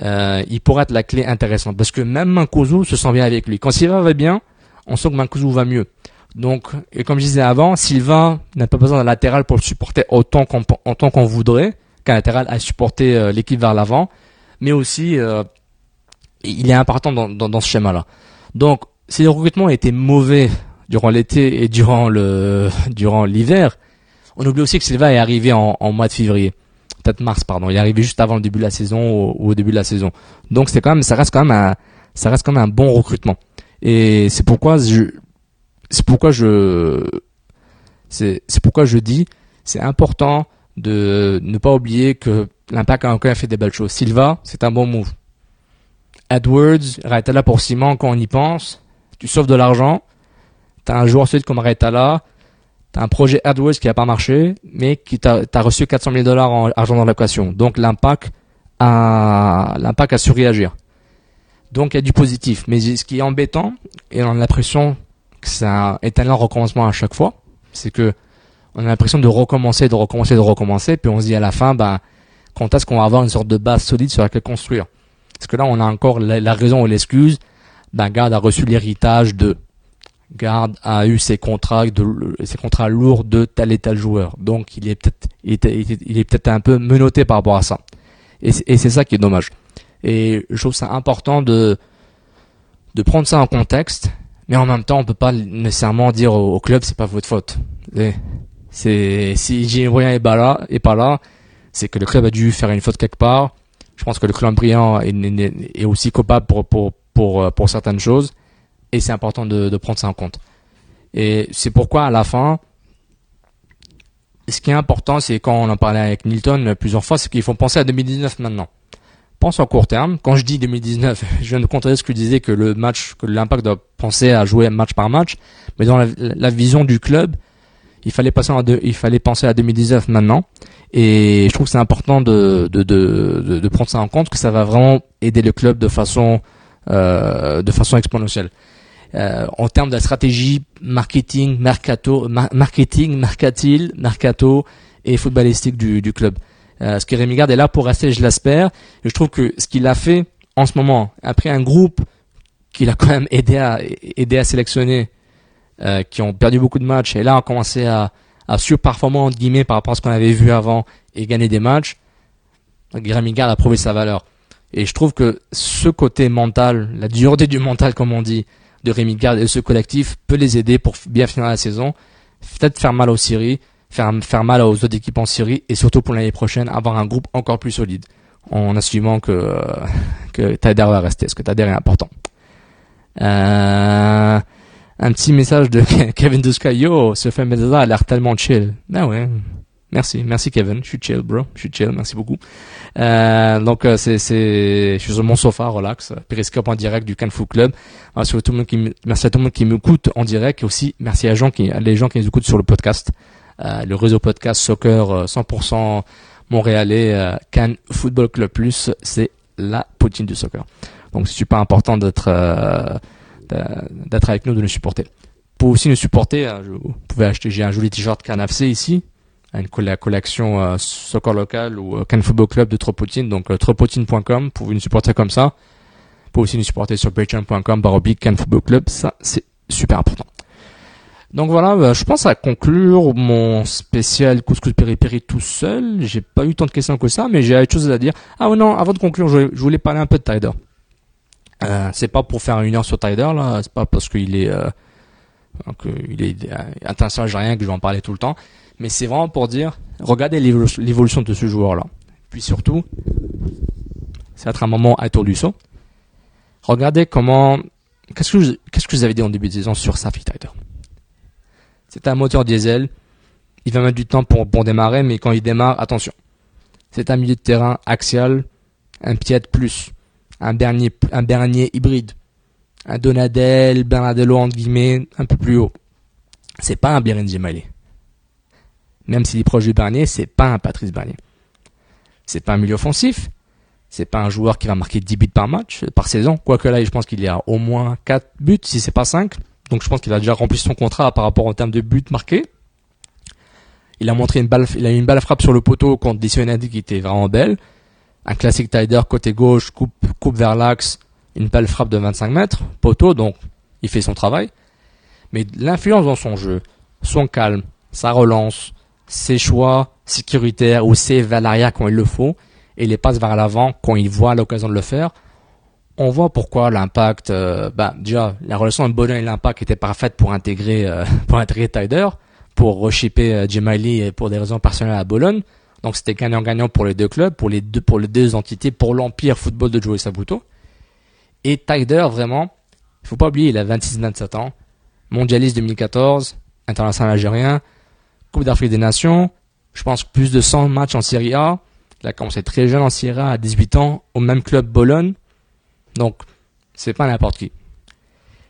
[SPEAKER 7] euh, il pourrait être la clé intéressante. Parce que même Mancuso se sent bien avec lui. Quand Silva va bien, on sent que Mancuso va mieux. Donc, et comme je disais avant, Silva n'a pas besoin d'un latéral pour le supporter autant qu'on, autant qu'on voudrait, qu'un latéral a supporté euh, l'équipe vers l'avant, mais aussi euh, il est important dans, dans, ce schéma-là. Donc, si le recrutement était mauvais durant l'été et durant le [laughs] durant l'hiver, on oublie aussi que Silva est arrivé en, mois de février, peut-être mars, pardon. Il est arrivé juste avant le début de la saison ou, au début de la saison. Donc c'est quand même, ça reste quand même un, ça reste quand même un bon recrutement. Et c'est pourquoi je, c'est pourquoi je, c'est, pourquoi je dis, c'est important de ne pas oublier que l'impact a encore fait des belles choses. Silva, c'est un bon move. Edwards, là pour Simon, quand on y pense, tu sauves de l'argent, t'as un joueur ensuite comme Raitala, t'as un projet AdWords qui a pas marché, mais qui t'a, reçu 400 000 dollars en argent dans location. Donc l'impact a, l'impact a su réagir. Donc il y a du positif. Mais ce qui est embêtant, et on a l'impression que c'est un éternel recommencement à chaque fois, c'est que on a l'impression de recommencer, de recommencer, de recommencer, puis on se dit à la fin, ben, quand est-ce qu'on va avoir une sorte de base solide sur laquelle construire? Parce que là, on a encore la, raison ou l'excuse, ben, Garde a reçu l'héritage de Garde a eu ses contrats ses contrats lourds de tel et tel joueur. Donc il est peut-être il est, peut-être un peu menotté par rapport à ça. Et, c'est ça qui est dommage. Et je trouve ça important de de prendre ça en contexte, mais en même temps on peut pas nécessairement dire au, club c'est pas votre faute. C'est si Gilles est pas là là, c'est que le club a dû faire une faute quelque part. Je pense que le club brillant est, est, aussi coupable pour pour pour pour certaines choses et c'est important de, prendre ça en compte. Et c'est pourquoi à la fin, ce qui est important, c'est quand on en parlait avec Milton plusieurs fois, c'est qu'il faut penser à 2019 maintenant. Pense en court terme. Quand je dis 2019, [laughs] je viens de contrer ce que je disais que le match, que l'impact doit penser à jouer match par match, mais dans la, vision du club, il fallait passer il fallait penser à 2019 maintenant. Et je trouve que c'est important de, de, de, de, prendre ça en compte, que ça va vraiment aider le club de façon, euh, de façon exponentielle. Euh, en termes de stratégie marketing, mercato, marketing, mercatil, mercato et footballistique du, club. Euh, ce que Rémi Garde est là pour rester, je l'espère. Je trouve que ce qu'il a fait en ce moment, après un groupe qu'il a quand même aidé à aider à sélectionner, euh, qui ont perdu beaucoup de matchs, et là on commencé à, à surperformer entre guillemets par rapport à ce qu'on avait vu avant et gagner des matchs. Rémi Garde a prouvé sa valeur. Et je trouve que ce côté mental, la dureté du mental comme on dit, de Rémi Garde et ce collectif peut les aider pour bien finir la saison, peut-être faire mal aux Syrie, faire, faire mal aux autres équipes en Syrie et surtout pour l'année prochaine avoir un groupe encore plus solide en assumant que, [laughs] que Tader va rester, parce que Tader est important. Euh, un petit message de Kevin Duskayo, ce fait Medza a l'air tellement chill. Ben ouais, Merci, merci Kevin. Je suis chill, bro. Je suis chill. Merci beaucoup. Euh, donc euh, c'est, c'est, je suis sur mon sofa, relax. Periscope en direct du Canfou Club. Merci à tout le monde qui, merci à tout le monde qui m'écoute en direct et aussi merci à gens qui, les gens qui nous écoutent sur le podcast, euh, le réseau podcast Soccer 100% euh, montréalais euh, Can Football Club Plus. C'est la poutine du soccer. Donc c'est super important d'être, euh, d'être avec nous, de nous supporter. Pour aussi nous supporter, vous pouvez acheter, j'ai un joli t-shirt FC ici la collection euh, soccer local ou euh, Can Football Club de Tropotine, donc euh, tropotine.com pour nous supporter comme ça. Pour aussi nous supporter sur patreon.com baroblique Can Football Club, ça c'est super important. Donc voilà, bah, je pense à conclure mon spécial couscous péripéri tout seul. J'ai pas eu tant de questions que ça, mais j'ai autre chose à dire. Ah ouais, non, avant de conclure, je, voulais parler un peu de Tider. C'est pas pour faire une heure sur Tider là, c'est pas parce qu'il est euh, il est euh, j'ai rien que je vais en parler tout le temps, mais c'est vraiment pour dire regardez l'évolution de ce joueur là. Puis surtout, ça va être un moment à tour du saut. Regardez comment qu'est-ce que qu'est-ce que vous avez dit en début de saison sur Safi Tider c'est un moteur diesel. Il va mettre du temps pour, pour démarrer, mais quand il démarre, attention. C'est un milieu de terrain axial, un Piat plus, un Bernier, un hybride, un Donadel, Bernardello entre guillemets, un peu plus haut. C'est pas un Biren Gemali. Même s'il est proche du Bernier, c'est pas un Patrice Bernier. C'est pas un milieu offensif. C'est pas un joueur qui va marquer 10 buts par match, par saison. Quoique là, je pense qu'il y a au moins 4 buts, si c'est pas 5. Donc je pense qu'il a déjà rempli son contrat par rapport en termes de buts marqués. Il a montré une balle, il a eu une balle frappe sur le poteau contre Dissonadi qui était vraiment belle. Un classique Tider côté gauche, coupe, coupe vers l'axe, une balle frappe de 25 mètres, poteau, donc il fait son travail. Mais l'influence dans son jeu, son calme, sa relance, ses choix sécuritaires ou ses vers l'arrière quand il le faut, et les passes vers l'avant quand il voit l'occasion de le faire, on voit pourquoi l'impact, euh, bah, déjà, la relation entre Bologne et l'impact était parfaite pour intégrer, euh, [laughs] pour intégrer Tider, pour euh, Jemali pour des raisons personnelles à Bologne. Donc c'était gagnant-gagnant pour les deux clubs, pour les deux, pour les deux entités, pour l'empire football de Joey Sabuto. Et Tider, vraiment, il faut pas oublier, il a 26-27 ans, mondialiste 2014, international algérien, Coupe d'Afrique des Nations, je pense plus de 100 matchs en Serie A. Il a commencé très jeune en Serie A à 18 ans, au même club Bologne. Donc, c'est pas n'importe qui.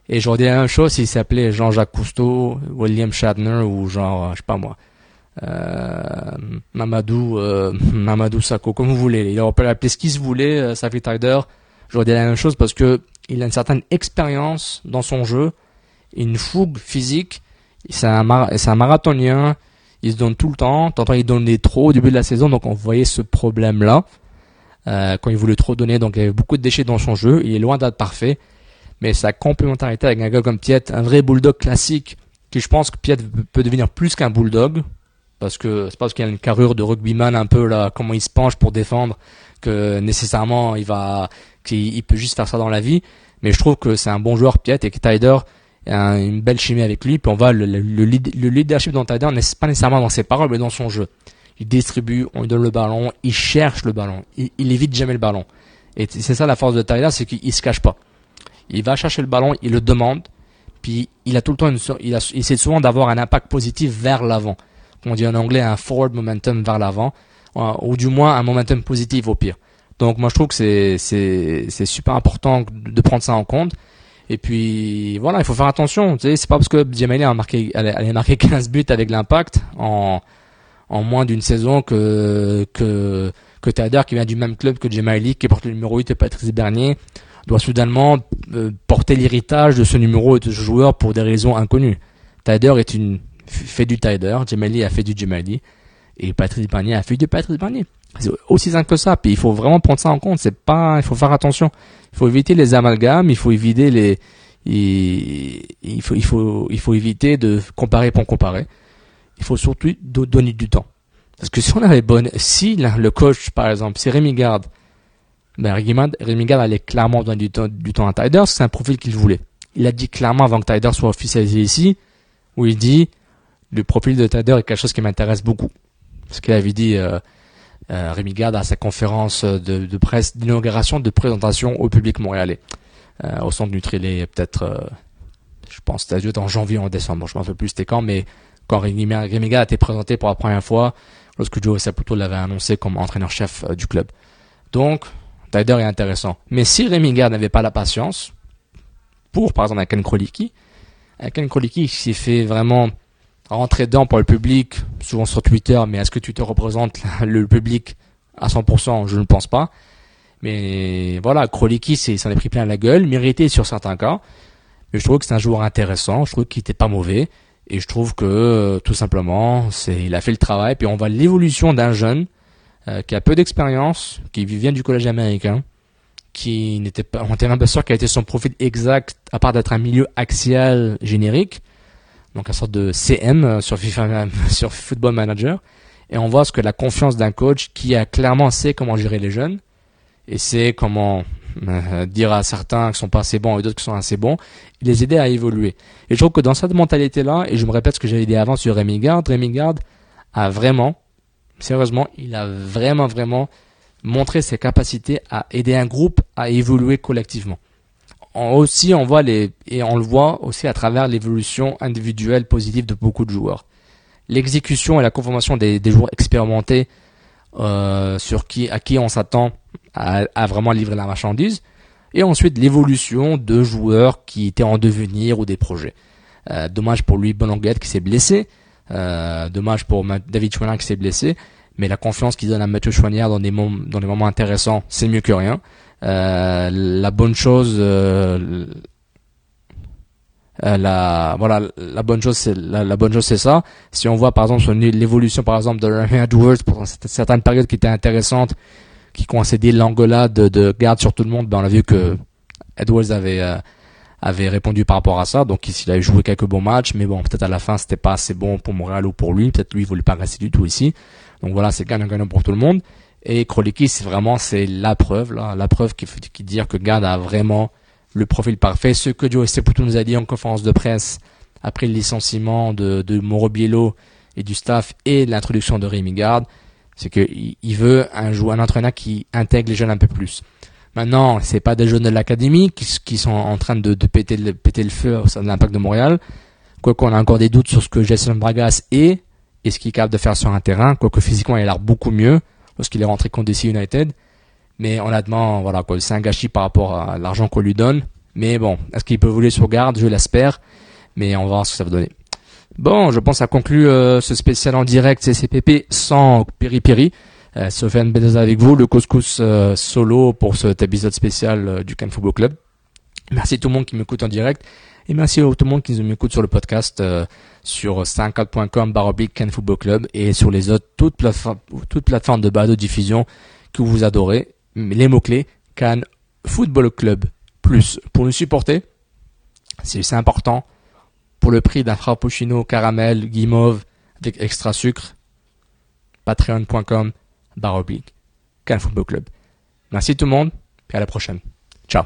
[SPEAKER 7] Et j'aurais dit la même chose s'il s'appelait Jean-Jacques Cousteau, William Shatner ou genre, je sais pas moi, euh, Mamadou, euh, [laughs] Mamadou Sakho, comme vous voulez. Il aurait pu l'appeler ce qu'il voulait, euh, Safi Tider. J'aurais dit la même chose parce que il a une certaine expérience dans son jeu, une fougue physique. C'est un, un marathonien. Il se donne tout le temps. Tantôt il donnait trop au début de la saison, donc on voyait ce problème-là. Euh, quand il voulait trop donner, donc il y avait beaucoup de déchets dans son jeu. Il est loin d'être parfait, mais sa complémentarité avec un gars comme Piet, un vrai bulldog classique, qui je pense que Piet peut devenir plus qu'un bulldog, parce que c'est parce qu'il a une carrure de rugbyman un peu là, comment il se penche pour défendre, que nécessairement il va, qu'il peut juste faire ça dans la vie. Mais je trouve que c'est un bon joueur Piet et que Tider a une belle chimie avec lui. Puis on voit le, le, le leadership dans Tider n'est pas nécessairement dans ses paroles, mais dans son jeu il distribue, on lui donne le ballon, il cherche le ballon, il, évite jamais le ballon. Et c'est ça la force de Tyler, c'est qu'il se cache pas. Il va chercher le ballon, il le demande, puis il a tout le temps une, il, a, il essaie souvent d'avoir un impact positif vers l'avant. On dit en anglais un forward momentum vers l'avant, ou du moins un momentum positif au pire. Donc moi je trouve que c'est super important de prendre ça en compte. Et puis voilà, il faut faire attention. C'est pas parce que Jamali a marqué, elle a marqué [laughs] 15 buts avec l'impact en en moins d'une saison que que que qui vient du même club que Jemali qui porte le numéro 8 et Patrice Bernier doit soudainement euh, porter l'héritage de ce numéro et de ce joueur pour des raisons inconnues. Tader est une fait du Tader, Jemali a fait du Jemali et Patrice Bernier a fait du Patrice Bernier. C'est aussi simple que ça. Puis il faut vraiment prendre ça en compte. C'est pas, il faut faire attention. Il faut éviter les amalgames. Il faut éviter les, il faut, il faut, il faut éviter de comparer pour comparer il faut surtout donner du temps. Parce que si on avait bonne, si le coach, par exemple, c'est Rémi Garde, ben Rémi Garde allait clairement donner du temps, du temps à Tider, c'est un profil qu'il voulait. Il a dit clairement avant que Tider soit officialisé ici, où il dit, le profil de Tider est quelque chose qui m'intéresse beaucoup. Ce qu'il avait dit, euh, euh, Rémi Garde à sa conférence de, presse d'inauguration, de présentation au public montréalais, euh, au centre Nutrilé, peut-être, euh, je pense, c'était en janvier ou en décembre, je m'en souviens plus c'était quand, mais quand Rémi a été présenté pour la première fois lorsque Joe Saputo l'avait annoncé comme entraîneur-chef euh, du club. Donc, Tider est intéressant. Mais si Rémi n'avait pas la patience, pour par exemple un Ken Kroliki, un Kroliki s'est fait vraiment rentrer dedans pour le public, souvent sur Twitter, mais est-ce que Twitter représente [laughs] le public à 100% Je ne pense pas. Mais voilà, Kroliki s'en est pris plein la gueule, mérité sur certains cas. Mais je trouve que c'est un joueur intéressant, je trouve qu'il n'était pas mauvais. Et je trouve que tout simplement, c'est il a fait le travail. Puis on voit l'évolution d'un jeune qui a peu d'expérience, qui vient du collège américain, qui n'était pas, on était même pas sûr quel était son profil exact, à part d'être un milieu axial générique, donc une sorte de CM sur FIFA, [laughs] sur Football Manager. Et on voit ce que la confiance d'un coach qui a clairement sait comment gérer les jeunes et sait comment euh, dire à certains qui sont pas assez bons et d'autres qui sont assez bons, les aider à évoluer. Et je trouve que dans cette mentalité-là, et je me répète ce que j'avais dit avant sur Rémi Garde a vraiment, sérieusement, il a vraiment, vraiment montrer ses capacités à aider un groupe à évoluer collectivement. Aussi, on voit les, et on le voit aussi à travers l'évolution individuelle positive de beaucoup de joueurs. L'exécution et la conformation des, joueurs expérimentés, euh, sur qui, à qui on s'attend à, vraiment livrer la marchandise. Et ensuite, l'évolution de joueurs qui étaient en devenir ou des projets. Euh, dommage pour lui, Bonanguette qui s'est blessé. Euh, dommage pour David Chouin qui s'est blessé mais la confiance qu'il donne à Mathieu Chouanière dans des, moments, dans des moments intéressants, c'est mieux que rien. Euh, la bonne chose, euh, euh, la voilà, la bonne chose, c'est la, bonne chose, c'est ça. Si on voit par exemple l'évolution, par exemple, de Remy Edwards pour certaines périodes qui étaient intéressantes, qui coïncidaient l'engueulade de, de, garde sur tout le monde, ben on a vu que Edwards avait avait répondu par rapport à ça. Donc il a joué quelques bons matchs, mais bon, peut-être à la fin c'était pas assez bon pour Montréal ou pour lui. Peut-être lui il voulait pas rester du tout ici. Donc voilà, c'est gagnant-gagnant pour tout le monde. Et Kroliki, c'est vraiment c'est la preuve, là, la preuve qui, qui dit que Gard a vraiment le profil parfait. Ce que Joe Seputo nous a dit en conférence de presse après le licenciement de, de Moro et du staff et l'introduction de Rémi Garde, c'est qu'il il veut un un entraîneur qui intègre les jeunes un peu plus. Maintenant, c'est pas des jeunes de l'académie qui, qui, sont en train de, de péter, le, péter le feu au sein de l'impact de Montréal. Quoiqu'on a encore des doutes sur ce que Jason Bragas est, et ce qu'il est capable de faire sur un terrain, quoique physiquement il a l'air beaucoup mieux lorsqu'il est rentré contre DC United. Mais honnêtement, voilà, quoi, c'est un gâchis par rapport à l'argent qu'on lui donne. Mais bon, est-ce qu'il peut voler sur garde? Je l'espère. Mais on va voir ce que ça va donner. Bon, je pense à conclure euh, ce spécial en direct CCPP sans piri-piri. Euh, Sofiane avec vous, le couscous euh, solo pour cet épisode spécial euh, du Can Football Club. Merci tout le monde qui m'écoute en direct. Et merci à tout le monde qui nous écoute sur le podcast euh, sur 54.com baroblique Can Football Club et sur les autres, toutes plateformes, toutes plateformes de bas de diffusion que vous adorez. Les mots-clés, Can Football Club plus. Pour nous supporter, c'est important. Pour le prix d'un frappuccino caramel guimauve avec extra sucre, patreon.com baroblique Can Football Club. Merci tout le monde et à la prochaine. Ciao.